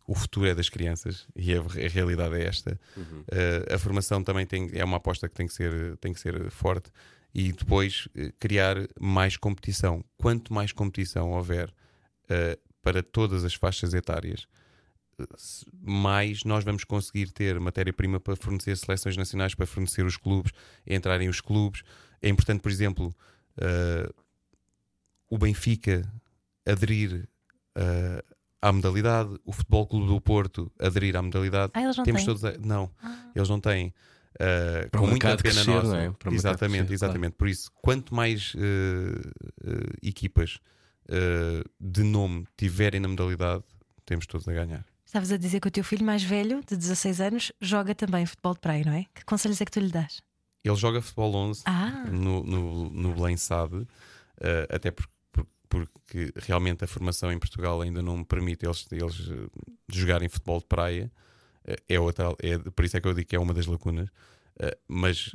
o futuro é das crianças e a, a realidade é esta. Uhum. Uh, a formação também tem, é uma aposta que tem que ser, tem que ser forte e depois uh, criar mais competição. Quanto mais competição houver uh, para todas as faixas etárias, mais nós vamos conseguir ter matéria-prima para fornecer seleções nacionais, para fornecer os clubes, entrarem os clubes. É importante, por exemplo, o Benfica aderir à modalidade, o Futebol Clube do Porto aderir à modalidade. Ah, eles não Temos têm. todos. a- Não, Ah. eles não têm. Uh, com muita pena crescer, nossa. não é? Exatamente, crescer, exatamente. Por isso, quanto mais uh, uh, equipas uh, de nome tiverem na modalidade, temos todos a ganhar. Estavas a dizer que o teu filho mais velho, de 16 anos, joga também futebol de praia, não é? Que conselhos é que tu lhe dás? Ele joga futebol 11 Ah, no, no, no Belém SAD, uh, até por- por- porque realmente a formação em Portugal ainda não permite eles, eles uh, jogarem futebol de praia. Uh, é outra, é, por isso é que eu digo que é uma das lacunas. Uh, mas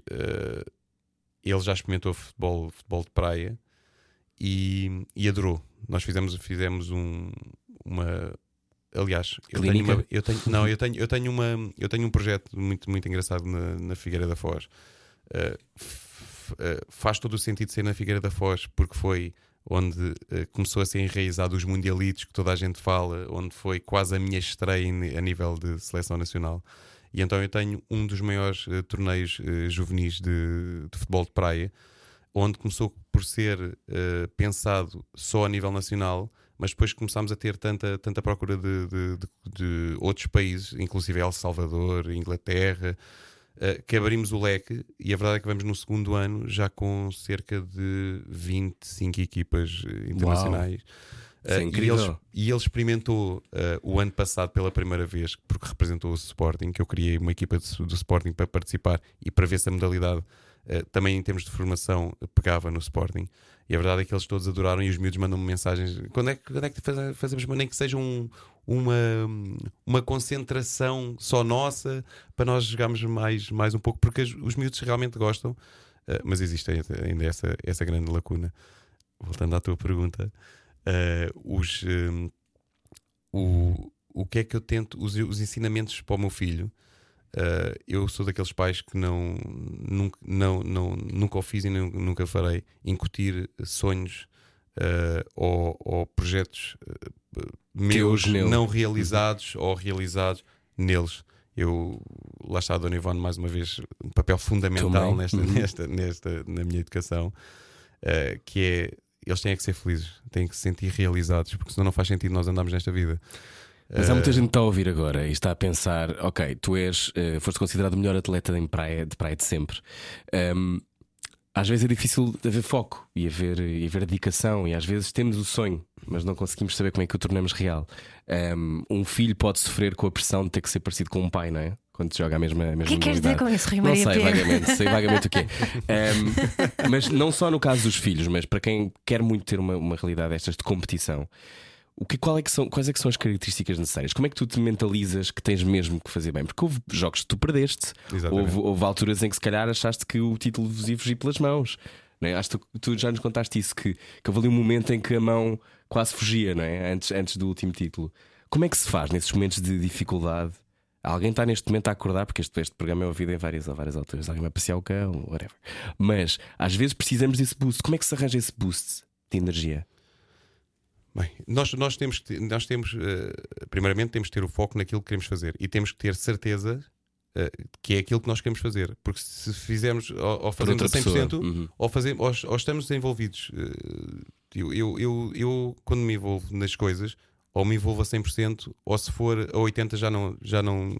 ele já experimentou futebol, futebol de praia e, e adorou. Nós fizemos, fizemos um, uma. Aliás, eu tenho, uma, eu tenho não, eu tenho, eu tenho uma, eu tenho um projeto muito muito engraçado na, na Figueira da Foz. Uh, f- uh, faz todo o sentido ser na Figueira da Foz porque foi onde uh, começou a ser enraizado os mundialitos que toda a gente fala, onde foi quase a minha estreia a nível de seleção nacional. E então eu tenho um dos maiores uh, torneios uh, juvenis de, de futebol de praia, onde começou por ser pensado só a nível nacional, mas depois começámos a ter tanta, tanta procura de- de- de outros países, inclusive El Salvador, Inglaterra, uh, que abrimos o leque e a verdade é que vamos no segundo ano já com cerca de 25 equipas uh, internacionais. Uh, e, ele, e ele experimentou uh, o ano passado pela primeira vez, porque representou o Sporting, que eu criei uma equipa de- do Sporting para participar e para ver se a modalidade também em termos de formação pegava no Sporting. E a verdade é que eles todos adoraram e os miúdos mandam-me mensagens. Quando é que, quando é que faz- fazemos, nem que seja um- uma, uma concentração só nossa para nós jogarmos mais, mais um pouco, porque os miúdos realmente gostam, uh, mas existe ainda- ainda essa, essa grande lacuna. Voltando à tua pergunta, uh, os, um, o, o que é que eu tento, os, os ensinamentos para o meu filho. Uh, eu sou daqueles pais que não nunca, não, não, nunca o fiz e nu- nunca farei incutir sonhos uh, ou, ou projetos uh, meus nele. não realizados ou realizados neles. Eu, lá está a Dona Ivone, mais uma vez, um papel fundamental nesta, Uhum. nesta, nesta, na minha educação, que é eles têm que ser felizes, têm que se sentir realizados, porque senão não faz sentido nós andarmos nesta vida. Mas há muita Uh, gente que está a ouvir agora e está a pensar: ok, tu és, eh, foste considerado o melhor atleta em praia, de praia de sempre. Ahm, às vezes é difícil haver foco e haver, e haver dedicação, e às vezes temos o sonho, mas não conseguimos saber como é que o tornamos real. Ahm, um filho pode sofrer com a pressão de ter que ser parecido com um pai, não é? Quando se joga a mesma, o que é que queres dizer com isso, Rui Não Maria sei Pego? vagamente, sei vagamente o é. <laughs> Ahm, mas não só no caso dos filhos, mas para quem quer muito ter uma, uma realidade destas de competição, o que, qual é que são, quais é que são as características necessárias? Como é que tu te mentalizas que tens mesmo que fazer bem? Porque houve jogos que tu perdeste, houve, houve alturas em que se calhar achaste que o título vos ia fugir pelas mãos. Não é? Acho que tu, tu já nos contaste isso, que, que houve ali um momento em que a mão quase fugia, não é? Antes, antes do último título. Como é que se faz nesses momentos de dificuldade? Alguém está neste momento a acordar, porque este, este programa é ouvido em várias, várias alturas. Alguém vai passear o cão, whatever. Mas às vezes precisamos desse boost. Como é que se arranja esse boost de energia? Bem, nós, nós temos, que- nós temos eh, primeiramente, temos que ter o foco naquilo que queremos fazer e temos que ter certeza eh, que é aquilo que nós queremos fazer. Porque se fizermos ou, ou fazemos a outra pessoa. 100%, Uhum. ou, fazemos, ou, ou estamos envolvidos. eh, Eu, eu, eu, eu, quando me envolvo nas coisas, ou me envolvo a 100%, ou se for a 80% já não, já não,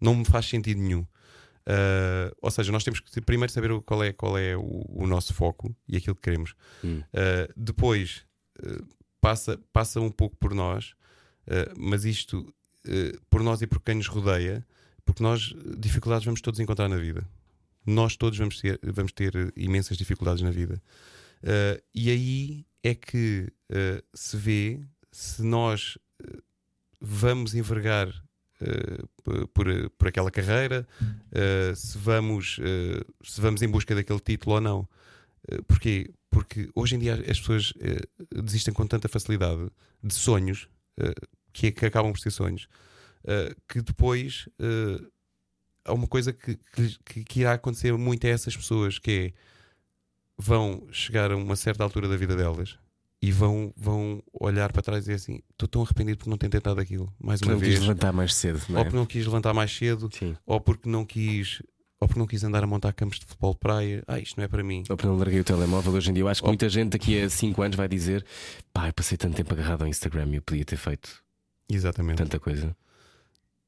não me faz sentido nenhum. Uh, ou seja, nós temos que primeiro saber qual é, qual é o, o nosso foco e aquilo que queremos. Hum. Uh, depois uh, passa, passa um pouco por nós, uh, mas isto uh, por nós e por quem nos rodeia, porque nós uh, dificuldades vamos todos encontrar na vida. Nós todos vamos ter, vamos ter imensas dificuldades na vida. Uh, e aí é que se vê se nós vamos envergar uh, por, por aquela carreira, uh, se, vamos, uh, se vamos em busca daquele título ou não. Uh, porquê? Porque hoje em dia as pessoas uh, desistem com tanta facilidade de sonhos uh, que, que acabam por ser sonhos uh, que depois há uma coisa que, que, que- irá acontecer muito a essas pessoas que é vão chegar a uma certa altura da vida delas e vão, vão olhar para trás e dizer assim: estou tão arrependido porque não tenho tentado aquilo mais uma não quis vez, levantar mais cedo, não é? ou porque não quis levantar mais cedo, Sim. ou porque não quis, ou porque não quis andar a montar campos de futebol de praia. Ah, isto não é para mim. Ou porque não larguei o telemóvel hoje em dia. Eu acho que Oh. muita gente daqui a 5 anos vai dizer: pá, eu passei tanto tempo agarrado ao Instagram e eu podia ter feito Exatamente. Tanta coisa.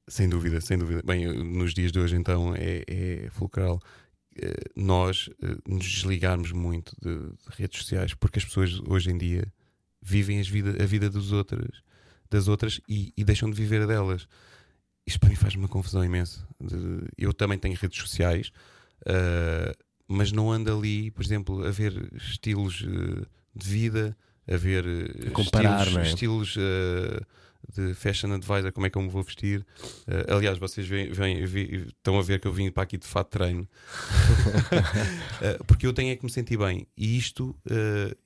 Sem dúvida, sem dúvida. Bem, nos dias de hoje, então, é, é fulcral eh, nós eh, nos desligarmos muito de, de redes sociais, porque as pessoas hoje em dia vivem vida, a vida dos outras, das outras e, e deixam de viver a delas. Isto para mim faz uma confusão imensa. Eu também tenho redes sociais, eh, mas não ando ali, por exemplo, a ver estilos eh, de vida, a ver eh, Comparar, estilos, é? estilos eh, de fashion advisor, como é que eu me vou vestir. Eh, aliás, vocês veem- vi- estão a ver que eu vim para aqui de fato treino. Eh, <laughs> porque eu tenho é que me sentir bem. E isto,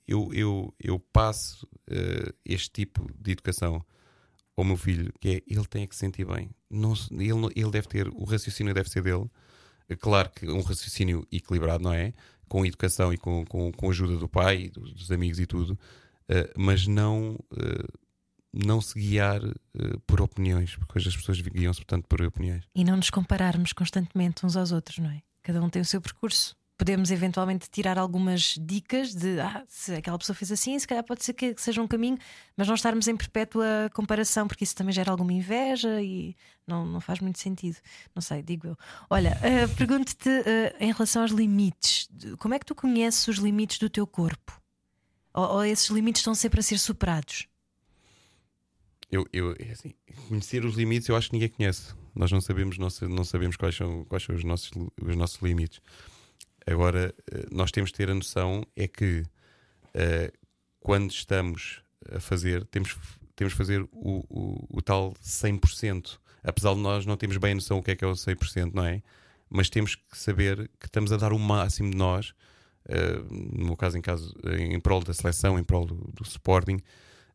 eu, eu, eu passo este tipo de educação ao meu filho, que é ele tem é que se sentir bem. Não, ele, ele deve ter, o raciocínio deve ser dele. É Claro que um raciocínio equilibrado, não é? Com educação e com, com, com a ajuda do pai, dos, dos amigos e tudo, eh, mas não, eh, não se guiar eh, por opiniões, porque hoje as pessoas guiam-se, portanto, por opiniões. E não nos compararmos constantemente uns aos outros, não é? Cada um tem o seu percurso. Podemos eventualmente tirar algumas dicas de ah, se aquela pessoa fez assim, se calhar pode ser que seja um caminho, mas não estarmos em perpétua comparação, porque isso também gera alguma inveja e não, não faz muito sentido. Não sei, digo eu. Olha, eh, <laughs> pergunto-te eh, em relação aos limites: como é que tu conheces os limites do teu corpo? Ou, ou esses limites estão sempre a ser superados? Eu, eu, é assim, conhecer os limites eu acho que ninguém conhece. Nós não sabemos, não, não sabemos quais são, quais são os, nossos, os nossos limites. Agora, eh, nós temos de ter a noção é que eh, quando estamos a fazer, temos, temos de fazer o, o, o tal 100%. Apesar de nós não termos bem a noção o que é que é o 100%, não é? Mas temos que saber que estamos a dar o máximo de nós, eh, no meu caso, em, caso, em prol da seleção, em prol do, do Sporting.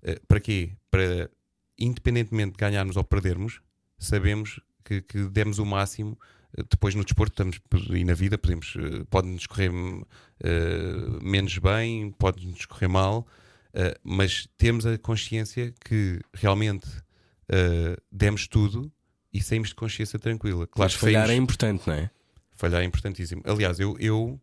Eh, para quê? Para, independentemente de ganharmos ou perdermos, sabemos que, que demos o máximo. Depois no desporto estamos, e na vida podemos, eh, pode-nos correr eh, menos bem, pode-nos correr mal, eh, mas temos a consciência que realmente eh, demos tudo e saímos de consciência tranquila. Claro Mas falhar é saímos- importante, não é? Falhar é importantíssimo. Aliás, eu, eu,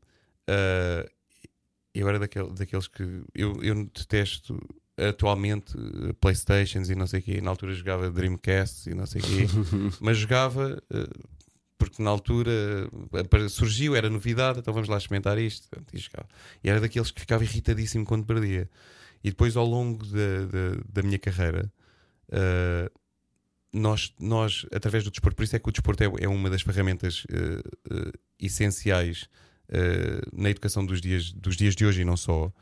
eu era daquele, daqueles que eu, eu detesto atualmente Playstations e não sei o quê. Na altura jogava Dreamcast e não sei o quê, <laughs> mas jogava porque na altura eh, surgiu, era novidade, então vamos lá experimentar isto. E, era daqueles que ficava irritadíssimo quando perdia. E depois, ao longo da, da, da minha carreira, ah, nós, nós, através do desporto, por isso é que o desporto é, é uma das ferramentas eh, eh, essenciais na educação dos dias, dos dias de hoje e não só,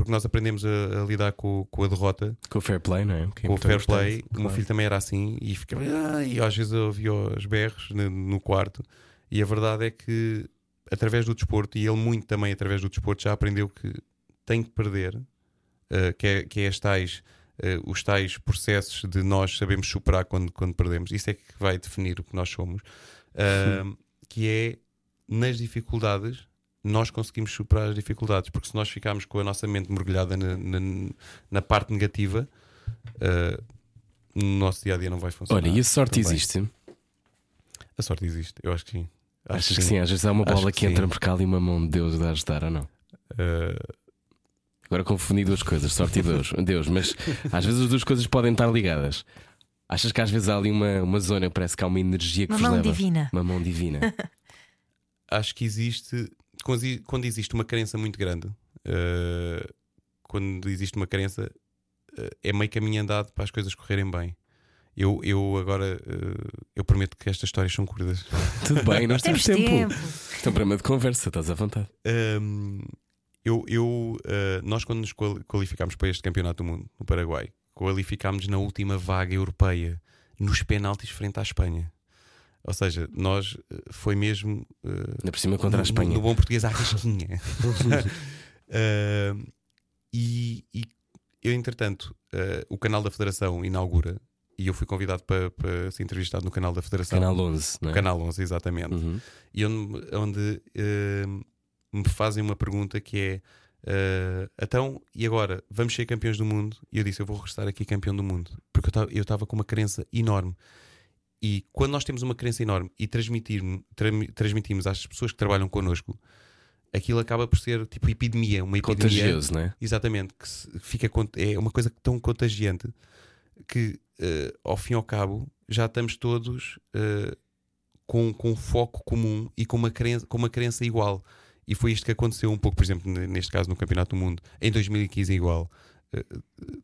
porque nós aprendemos a, a lidar com, com a derrota, Com o fair play, não é? Que é com o muito fair play. importante, O meu claro. filho também era assim e ficava, "Ah", e às vezes eu ouvia os berros no, no quarto. E a verdade é que, através do desporto, e ele muito também através do desporto, já aprendeu que tem que perder, eh, que, é, que é as tais eh, os tais processos de nós sabemos superar quando, quando perdemos. Isso é que vai definir o que nós somos. <laughs> Ah, que é nas dificuldades nós conseguimos superar as dificuldades, porque se nós ficarmos com a nossa mente mergulhada na, na, na parte negativa, no nosso dia a dia não vai funcionar. Olha, e a sorte também. existe? A sorte existe, eu acho que sim. Acho Achas que sim? Às vezes há uma bola que que, entra sim. por cá e uma mão de Deus a ajudar ou não? Ah, Agora confundi duas coisas, sorte e Deus. <laughs> Deus, mas às vezes as duas coisas podem estar ligadas. Achas que às vezes há ali uma, uma zona parece que há uma energia que Uma vos mão leva? divina. Uma mão divina. <laughs> acho que existe quando exi- quando existe uma crença muito grande eh, quando existe uma crença eh, é meio caminho andado para as coisas correrem bem eu, eu agora eh, eu prometo que estas histórias são curtas <laughs> Tudo bem, nós temos, Temos tempo. tempo. É um programa de conversa, estás à vontade. Ahm, eu, eu, eh, nós quando nos quali- qualificámos para este campeonato do mundo no Paraguai qualificámos na última vaga europeia nos penaltis frente à Espanha ou seja, nós eh, foi mesmo eh, Ainda por cima contra a Espanha. No, bom português, à risquinha. Ah, <laughs> <laughs> e, e eu, entretanto, ah, o canal da Federação inaugura e eu fui convidado para, para ser entrevistado no canal da Federação. Canal 11, não é? Canal 11, exatamente. Uhum. E onde, onde ah, me fazem uma pergunta que é. ah, então, e agora? Vamos ser campeões do mundo? E eu disse: Eu vou restar aqui campeão do mundo. Porque eu estava com uma crença enorme. E quando nós temos uma crença enorme e transmitir, tra- transmitimos às pessoas que trabalham connosco, aquilo acaba por ser tipo epidemia, uma epidemia. Contagioso, não é? Exatamente, que se- fica é uma coisa tão contagiante que eh, ao fim e ao cabo já estamos todos eh, com, com um foco comum e com uma, crença, com uma crença igual. E foi isto que aconteceu um pouco, por exemplo, neste caso no Campeonato do Mundo, em 2015 é igual. Eh,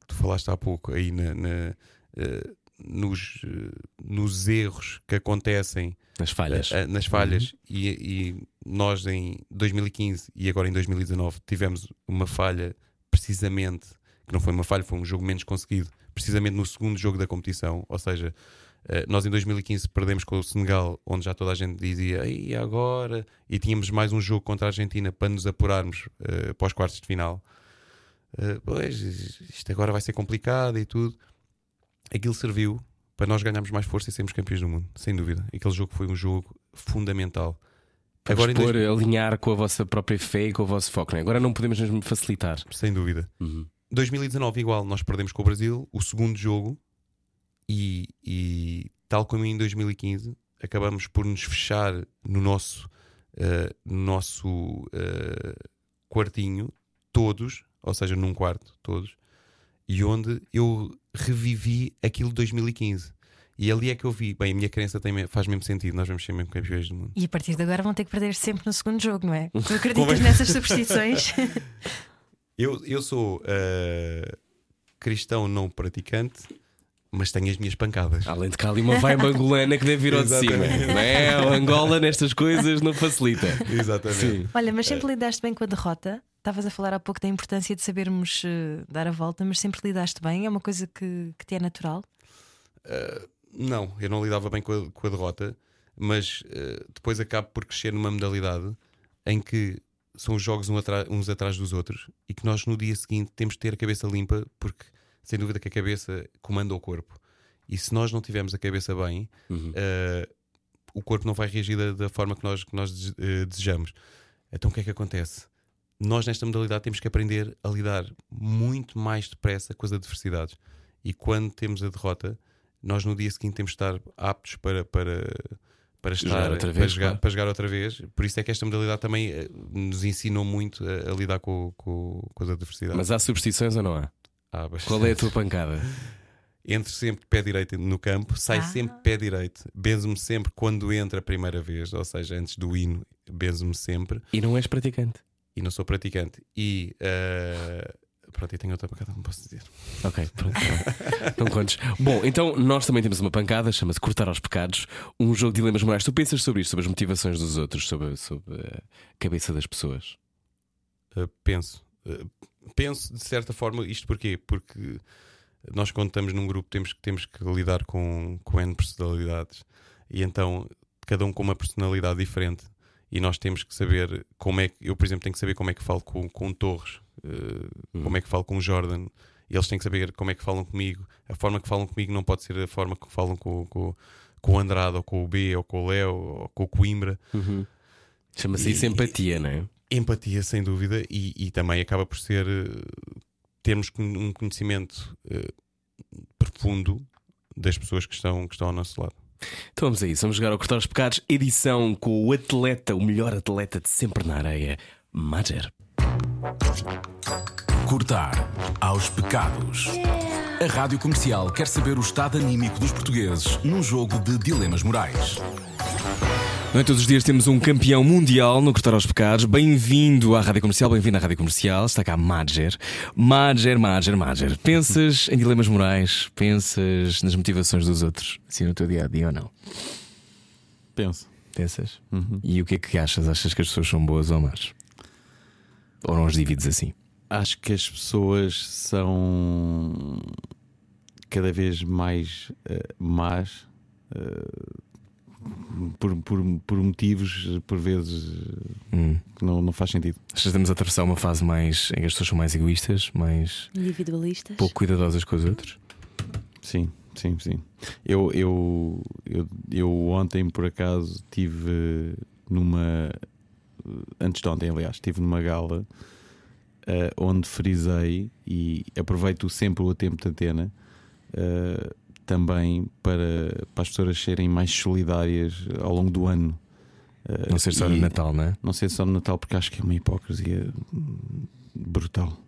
tu falaste há pouco aí na, na, eh, nos, eh, nos erros que acontecem Nas falhas. eh, nas falhas. E, e nós em 2015 e agora em 2019 tivemos uma falha precisamente que não foi uma falha, foi um jogo menos conseguido precisamente no segundo jogo da competição. Ou seja, eh, nós em 2015 perdemos com o Senegal onde já toda a gente dizia e agora? E tínhamos mais um jogo contra a Argentina para nos apurarmos eh, para os quartos de final. Eh, pois, isto agora vai ser complicado e tudo aquilo serviu para nós ganharmos mais força e sermos campeões do mundo, sem dúvida. Aquele jogo foi um jogo fundamental. Para Agora, pôr, dois- alinhar com a vossa própria fé e com o vosso foco. Não é? Agora não podemos mesmo facilitar. sem dúvida. Uhum. 2019, igual, nós perdemos com o Brasil o segundo jogo e, e tal como em 2015, acabamos por nos fechar no nosso, eh, no nosso eh, quartinho, todos, ou seja, num quarto, todos, e onde eu revivi aquilo de 2015. E ali é que eu vi, bem, a minha crença tem, faz mesmo sentido, nós vamos ser mesmo campeões do mundo. E a partir de agora vão ter que perder sempre no segundo jogo, não é? <laughs> Tu acreditas nessas superstições? <laughs> Eu, eu sou eh, cristão não praticante, mas tenho as minhas pancadas. Além de que há ali uma vibe <laughs> angolana que deve vir ao de cima. Não é? O Angola nestas coisas não facilita. Exatamente. Sim. Olha, mas sempre lidaste bem com a derrota. Estavas a falar há pouco da importância de sabermos eh, dar a volta, mas sempre lidaste bem. É uma coisa que, que te é natural. Uh, não, eu não lidava bem com a, com a derrota, mas uh, depois acabo por crescer numa modalidade em que são os jogos um atra- uns atrás dos outros e que nós no dia seguinte temos de ter a cabeça limpa, porque sem dúvida que a cabeça comanda o corpo. E se nós não tivermos a cabeça bem, Uhum. uh, o corpo não vai reagir da, da forma que nós, que nós dese- desejamos. Então o que é que acontece? Nós, nesta modalidade, temos que aprender a lidar muito mais depressa com as adversidades. E quando temos a derrota, nós no dia seguinte temos de estar aptos para, para, para, estar, Jogar outra para, vez, jogar, claro. para jogar outra vez. Por isso é que esta modalidade também eh, nos ensinou muito a, a lidar com, com, com as adversidades. Mas há superstições ou não há? Há bastante. Qual é a tua pancada? <laughs> Entre sempre pé direito no campo, sai Ah. sempre pé direito. Benzo-me sempre quando entra a primeira vez, ou seja, antes do hino, benzo-me sempre. E não és praticante. E não sou praticante. E eh, pronto, e tenho outra pancada, não posso dizer. Ok, pronto. não contes. Bom, então nós também temos uma pancada, chama-se Cortar aos Pecados, um jogo de dilemas morais. Tu pensas sobre isto, sobre as motivações dos outros, sobre, sobre a cabeça das pessoas? Uh, penso. Uh, penso de certa forma, isto porquê? Porque nós, quando estamos num grupo, temos, que- temos que lidar com, com N personalidades e então cada um com uma personalidade diferente. E nós temos que saber como é que. Eu, por exemplo, tenho que saber como é que falo com, com Torres, uh, como é que falo com Jordan. E eles têm que saber como é que falam comigo. A forma que falam comigo não pode ser a forma que falam com, com, com o Andrade, ou com o B, ou com o Léo, ou com o Coimbra. Chama-se isso empatia, não é? Empatia, sem dúvida, e, e também acaba por ser eh, termos um conhecimento eh, profundo das pessoas que estão, que estão ao nosso lado. Então vamos a isso, vamos jogar ao Cortar os Pecados, edição com o atleta, o melhor atleta de sempre na areia, Mager. Cortar aos pecados. A Rádio Comercial quer saber o estado anímico dos portugueses num jogo de dilemas morais. Não é todos os dias temos um campeão mundial no Cortar aos Pecados. Bem-vindo à Rádio Comercial, bem-vindo à Rádio Comercial. Está cá Mager. Mager, Mager, Mager. Pensas em dilemas morais? Pensas nas motivações dos outros? Assim no teu dia a dia ou não? Penso. Pensas? E o que é que achas? Achas que as pessoas são boas ou más? Ou não os divides assim? Acho que as pessoas são cada vez mais eh, más eh, por, por, por motivos, por vezes, Hum. que não, não faz sentido. Achas que estamos a atravessar uma fase mais em que as pessoas são mais egoístas, mais Individualistas. pouco cuidadosas com os outros? Sim, sim, sim. Eu, eu, eu, eu ontem, por acaso, tive numa. Antes de ontem, aliás, estive numa gala eh, onde frisei e aproveito sempre o tempo de antena eh, também para, para as pessoas serem mais solidárias ao longo do ano. Não sei se só e- no Natal, não é? Não sei se só no Natal, porque acho que é uma hipocrisia hum, brutal.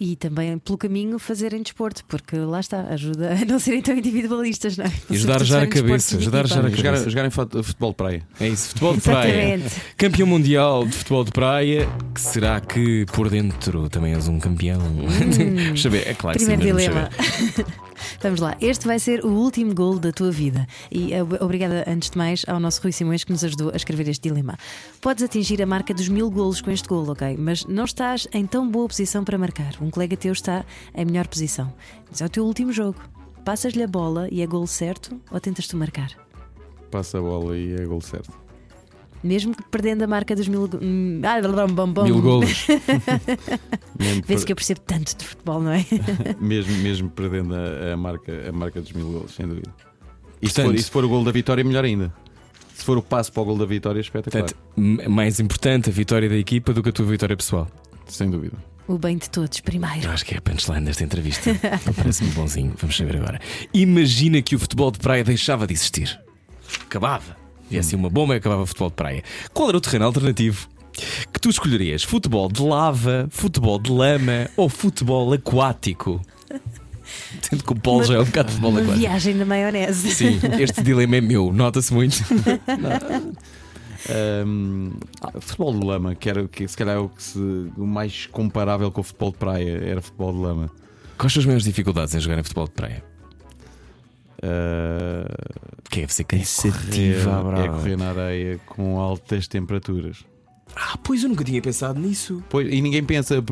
E também pelo caminho fazerem desporto, porque lá está, ajuda a não serem tão individualistas, não é? E ajudar a já a cabeça, ajudar a já a Jogar, cabeça. jogarem fut- futebol de praia. É isso, futebol de praia. Campeão mundial de futebol de praia. Que será que por dentro também és um campeão? <laughs> Vamos saber, é claro que sim, dilema. saber. Vamos lá, este vai ser o último gol da tua vida. E eh, obrigada, antes de mais, ao nosso Rui Simões que nos ajudou a escrever este dilema. Podes atingir a marca dos mil golos com este gol, ok? Mas não estás em tão boa posição para marcar. Um colega teu está em melhor posição. Mas é o teu último jogo. Passas-lhe a bola e é gol certo ou tentas tu marcar? Passa a bola e é gol certo. Mesmo que perdendo a marca dos mil golos. Ah, bom, bom, bom. Mil golos. <laughs> Vê-se que eu percebo tanto de futebol, não é? <laughs> mesmo, mesmo perdendo a, a marca, a marca dos mil golos, sem dúvida. E se, Portanto- for, e se for o gol da vitória, melhor ainda. Se for o passo para o gol da vitória, espetacular. Portanto, mais importante a vitória da equipa do que a tua vitória pessoal. Sem dúvida. O bem de todos, primeiro. Eu acho que é a punchline desta entrevista. <laughs> Parece-me bonzinho. Vamos saber agora. Imagina que o futebol de praia deixava de existir. Acabava. Viesse uma bomba e acabava o futebol de praia. Qual era o terreno alternativo? Que tu escolherias? Futebol de lava, futebol de lama ou futebol aquático? <laughs> Sendo que o Paulo já é um bocado de futebol Uma aquático. viagem na maionese. Sim, este dilema é meu, nota-se muito. Ahm, ah, futebol de lama, que era o que se calhar é o, que se, o mais comparável com o futebol de praia, era futebol de lama. Quais são as maiores dificuldades em jogar em futebol de praia? Ah, Que deve ser cansativa, à é brava. correr na areia com altas temperaturas. Ah, pois eu nunca tinha pensado nisso. Pois, e ninguém pensa,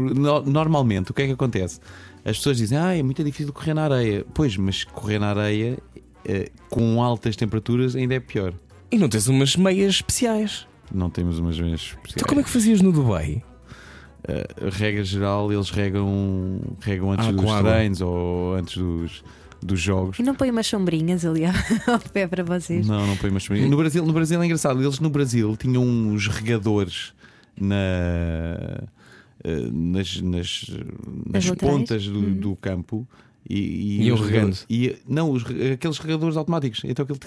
normalmente o que é que acontece? As pessoas dizem, ah, é muito difícil correr na areia. Pois, mas correr na areia eh, com altas temperaturas ainda é pior. E não tens umas meias especiais. Não temos umas meias especiais. Então como é que fazias no Dubai? Eh, regra geral, eles regam, regam antes Ah, dos água. treinos ou antes dos, dos jogos. E não põe umas sombrinhas ali ao <laughs> pé para vocês. Não, não põe mais no Brasil, no Brasil é engraçado. Eles no Brasil tinham uns regadores na, eh, nas, nas, nas pontas do, do campo. E, e Iam os regando. E, não, os, aqueles regadores automáticos. Então aquele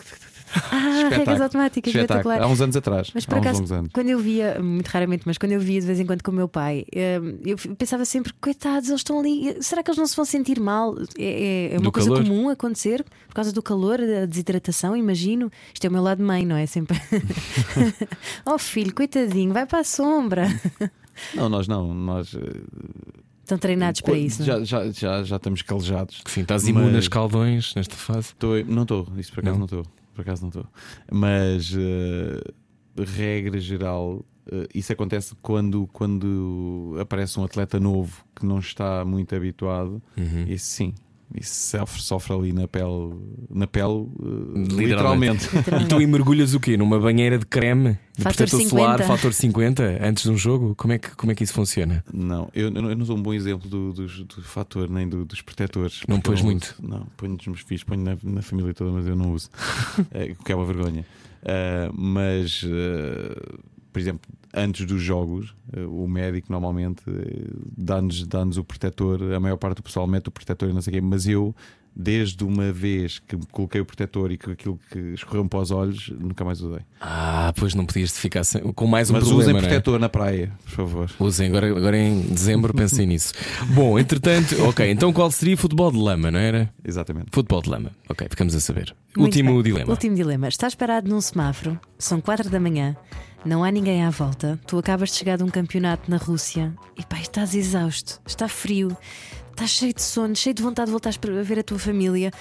Ah, regras automáticas, espetáculo. espetacular. Há uns anos atrás. Mas há por uns acaso, longos anos. quando eu via, muito raramente, mas quando eu via de vez em quando com o meu pai, eh, eu pensava sempre, coitados, eles estão ali, será que eles não se vão sentir mal? É, é- é uma Do coisa calor? comum acontecer por causa do calor, da desidratação, imagino. Isto é o meu lado de mãe, não é? Sempre. <laughs> <laughs> oh filho, coitadinho, vai para a sombra. <laughs> Não, nós não. Nós eh, Estão treinados para isso. não é? já, já, já, já estamos calejados. Sim, estás imune Mas- a escaldões nesta fase. Tô- não estou, isso por acaso não estou. Por acaso não estou. Mas eh, regra geral, eh, isso acontece quando, quando aparece um atleta novo que não está muito habituado. Uhum. Isso sim, isso sofre, sofre ali na pele, na pele eh, Literalmente. literalmente. <laughs> E tu aí mergulhas o quê? Numa banheira de creme? De Fator protetor solar, 50. fator 50, antes de um jogo? Como é que, como é que isso funciona? Não, eu, eu não sou um bom exemplo do, dos- do fator nem do- dos protetores. Não pões muito? uso. Não, ponho nos meus filhos, ponho na, na família toda, mas eu não uso. Eh, <laughs> O que é uma vergonha. Eh, mas, eh, por exemplo, antes dos jogos, eh, o médico normalmente eh, dá-nos dá o protetor. A maior parte do pessoal mete o protetor e não sei o quê, mas eu. Desde uma vez que coloquei o protetor e que aquilo que escorreu para os olhos, nunca mais usei. Ah, pois não podias ficar sem- com mais um Mas problema. usem não é? protetor na praia, por favor. Usem, agora, agora em dezembro pensem nisso. <laughs> Bom, entretanto, ok, então qual seria futebol de lama, não era? Exatamente. Futebol de lama. Ok, ficamos a saber. Muito Último bem. dilema. Último dilema. Estás parado num semáforo, são 4 da manhã, não há ninguém à volta, tu acabas de chegar de um campeonato na Rússia e pá, estás exausto, está frio, estás cheio de sono, cheio de vontade de voltar a ver a tua família.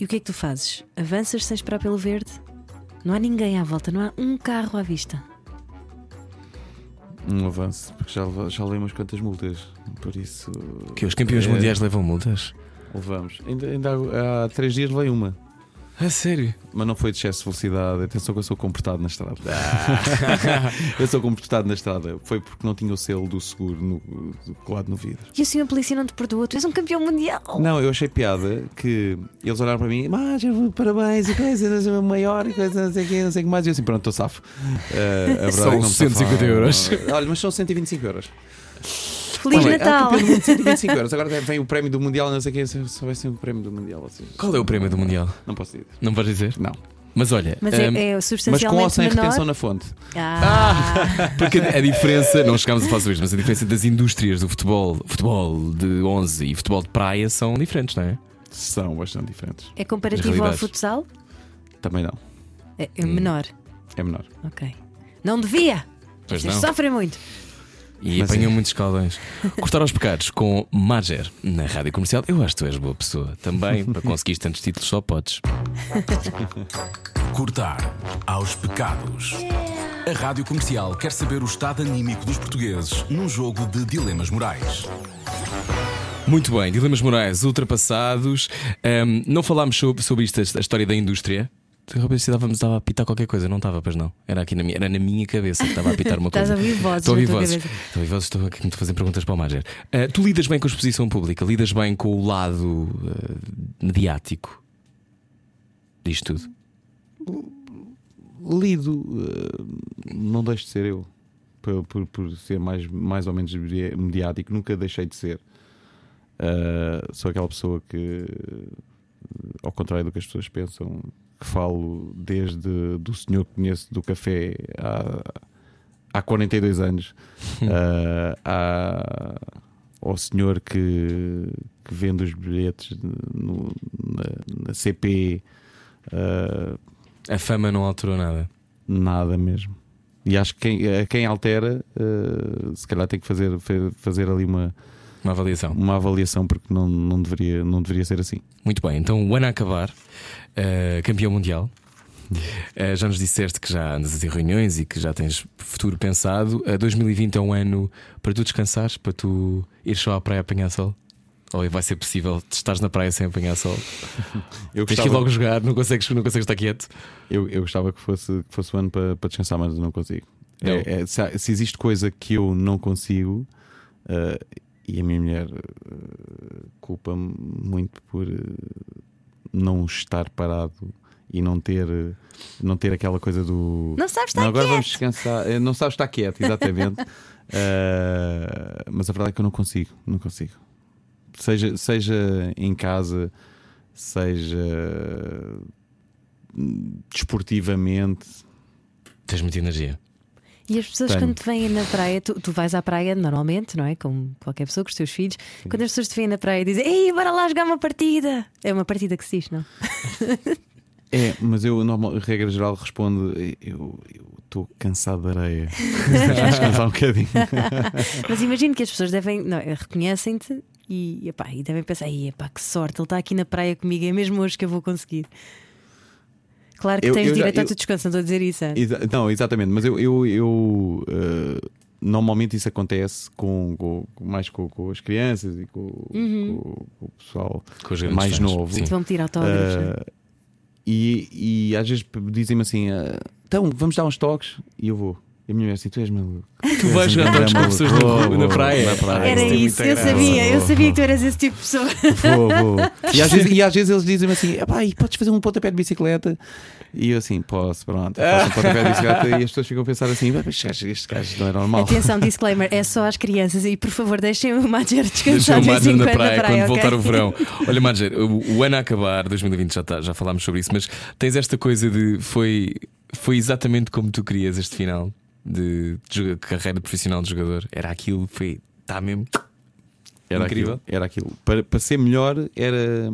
E o que é que tu fazes? Avanças sem esperar pelo verde? Não há ninguém à volta, não há um carro à vista. Um avanço, porque já, já leio umas quantas multas. Por isso. Que os campeões é, mundiais levam multas? Levamos. Ainda, ainda há, há três dias levei uma. A sério? Mas não foi de excesso de velocidade. Atenção que eu sou comportado na estrada. <laughs> eu sou comportado na estrada. Foi porque não tinha o selo do seguro no, do- colado no vidro. E o senhor polícia não te perdoa, tu és um campeão mundial. Não, eu achei piada que eles olharam para mim, mas parabéns e sei, maior e coisa, não sei o que, não sei o que mais. E eu assim, pronto, estou safo. A verdade São é que não me 150 safaram. euros. Olha, mas são 125 euros. Feliz Olha, Natal! há campeão do mundo, 125 euros. Agora vem o prémio do Mundial, não sei o que, se soubessem o prémio do Mundial. Assim, Qual é o prémio do Mundial? Não posso dizer. Não vais dizer? Não. Mas olha, Mas é, hum, é Mas substancialmente com ou sem menor. retenção na fonte. Ah, porque a diferença, não chegámos a falar sobre isto, mas a diferença das indústrias do futebol, futebol de 11 e futebol de praia são diferentes, não é? São bastante diferentes. é comparativo ao futsal? Também não. É, é menor. É menor. Ok. Não devia! Pois Vocês não. sofrem muito. E Mas apanham é. muitos escaldões. Cortar aos pecados com Mager na rádio comercial. Eu acho que tu és boa pessoa. Também, <laughs> para conseguir tantos títulos, só podes. Cortar aos pecados. A Rádio Comercial quer saber o estado anímico dos portugueses num jogo de dilemas morais. Muito bem, dilemas morais ultrapassados. Ahm, não falámos sobre, sobre isto, a história da indústria. De repente estávamos estava a apitar qualquer coisa, não estava, pois não. Era aqui na minha, era na minha cabeça que estava a apitar uma <laughs> Estás coisa. a ouvir vozes Estou a ouvir vozes. Estou a ouvir vozes, estou aqui a te fazer perguntas para o Mager. Ah, tu lidas bem com a exposição pública, lidas bem com o lado ah, mediático disto tudo. Lido, eh, não deixo de ser eu. Por, por, por ser mais, mais ou menos medi- mediático, nunca deixei de ser. Eh, sou aquela pessoa que, ao contrário do que as pessoas pensam, que falo desde do senhor que conheço do café há, há 42 anos, eh, há- ao senhor que, que vende os bilhetes no- na, na CP. eh, A fama não alterou nada. Nada mesmo. E acho que quem, quem altera, eh, se calhar tem que fazer, fazer ali uma, Uma avaliação. uma avaliação, porque não, não, deveria, não deveria ser assim. Muito bem, então o ano a acabar, eh, campeão mundial. Eh, já nos disseste que já andas a ter reuniões e que já tens futuro pensado. Eh, 2020 é um ano para tu descansares, para tu ir só à praia apanhar sol? Ou vai ser possível estares na praia sem apanhar sol? <laughs> Eu Tens que ir logo jogar, não consegues, não consegues estar quieto. eu, eu gostava que fosse, que fosse o ano para, para descansar, mas não consigo. Não. É- é- se, há- se existe coisa que eu não consigo, eh, e a minha mulher eh, culpa-me muito por eh, não estar parado e não ter, não ter aquela coisa do. Não sabes estar Não, agora quieto. vamos descansar. Eh, Não sabes estar quieto, exatamente. <laughs> Eh, mas a verdade é que eu não consigo, não consigo. Seja, seja em casa, seja desportivamente. Tens muita energia. E as pessoas, Tenho. quando te vêm na praia, tu, tu vais à praia normalmente, não é? Como qualquer pessoa com os teus filhos. Quando as pessoas te vêm na praia e dizem: Ei, bora lá jogar uma partida. É uma partida que se diz, não? É, mas eu, normal, regra geral, respondo: eu estou cansado de areia. <laughs> Descansar um bocadinho. <laughs> Mas imagino que as pessoas devem, não, reconhecem-te e, epá, e devem pensar: "Ei, epá, que sorte, ele está aqui na praia comigo, é mesmo hoje que eu vou conseguir. Claro que Eu- tens eu já- direito ao eu- teu descanso, não estou a dizer isso. é? Exa- não, exatamente, mas eu, eu, eu, eh, normalmente isso acontece com, com- mais com, com as crianças e com, Uhum. com- com o pessoal Com os grandes mais fãs. novo. Sim. Vão pedir autógrafos. Eh, e, e às vezes dizem-me assim: eh, então vamos dar uns toques e eu vou. A minha mulher assim: tu és maluco. Tu vais jogar toques com pessoas na- na praia? Na praia. Era isso, eu graça. sabia, eu sabia que tu eras esse tipo de pessoa. Vou, vou. E às vezes, e às vezes eles dizem-me assim: "Epá, e podes fazer um pontapé de bicicleta? E eu assim: posso, pronto. Faço um pontapé de bicicleta e as pessoas ficam a pensar assim: "Mas este gajo, não é normal. Atenção, disclaimer, é só às crianças e por favor deixem o Madger <laughs> descansar o de vez Madger em na quando praia, na praia, quando ok? voltar o verão. <laughs> Olha, Madger, o, o ano a acabar, 2020, já, tá- já falámos sobre isso, mas tens esta coisa de foi, foi exatamente como tu querias este final de, de carreira profissional de jogador. Era aquilo, foi. Está mesmo. Era Incrível. Aquilo, era aquilo. Para, para ser melhor, era,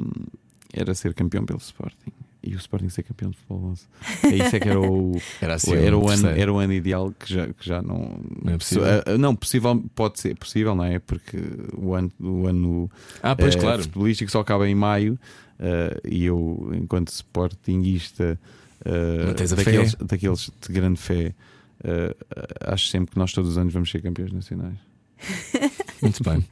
era ser campeão pelo Sporting. E o Sporting ser campeão de futebol 11. É Isso é que era o, <laughs> Era assim. era, o ano, era o ano ideal que já, que já não. Não é possível. Ah, não, possível, pode ser possível, não é? Porque o ano, o ano Ah, pois eh, claro. futebolístico só acaba em maio eh, e eu, enquanto sportinguista eh, a daqueles, daqueles de grande fé, eh, acho sempre que nós todos os anos vamos ser campeões nacionais. <laughs> Muito bem.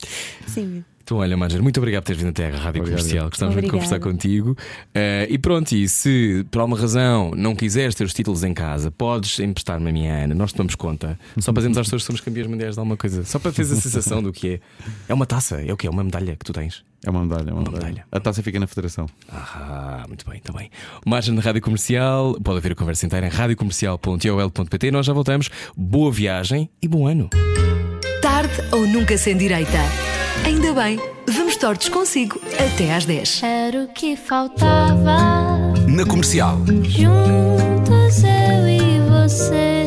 Sim, Então, olha, Madger, muito obrigado por teres vindo até à Rádio Obrigado. Comercial. Gostávamos muito de conversar contigo. Eh, e pronto, e se por alguma razão não quiseres ter os títulos em casa, podes emprestar-me a minha Ana. Nós tomamos conta. Só para dizermos às pessoas que somos campeões mundiais de alguma coisa. Só para teres a sensação do que é. É uma taça, é o que? É uma medalha que tu tens. É uma medalha, é uma, Uma medalha. medalha. A taça fica na federação. Ah, muito bem, está bem. Margem na Rádio Comercial, pode haver a conversa inteira em radiocomercial.ol.pt. Nós já voltamos. Boa viagem e bom ano. Tarde ou nunca sem direita. Ainda bem, vamos tortos consigo até às 10. Era o que faltava. na comercial. Juntos eu e você.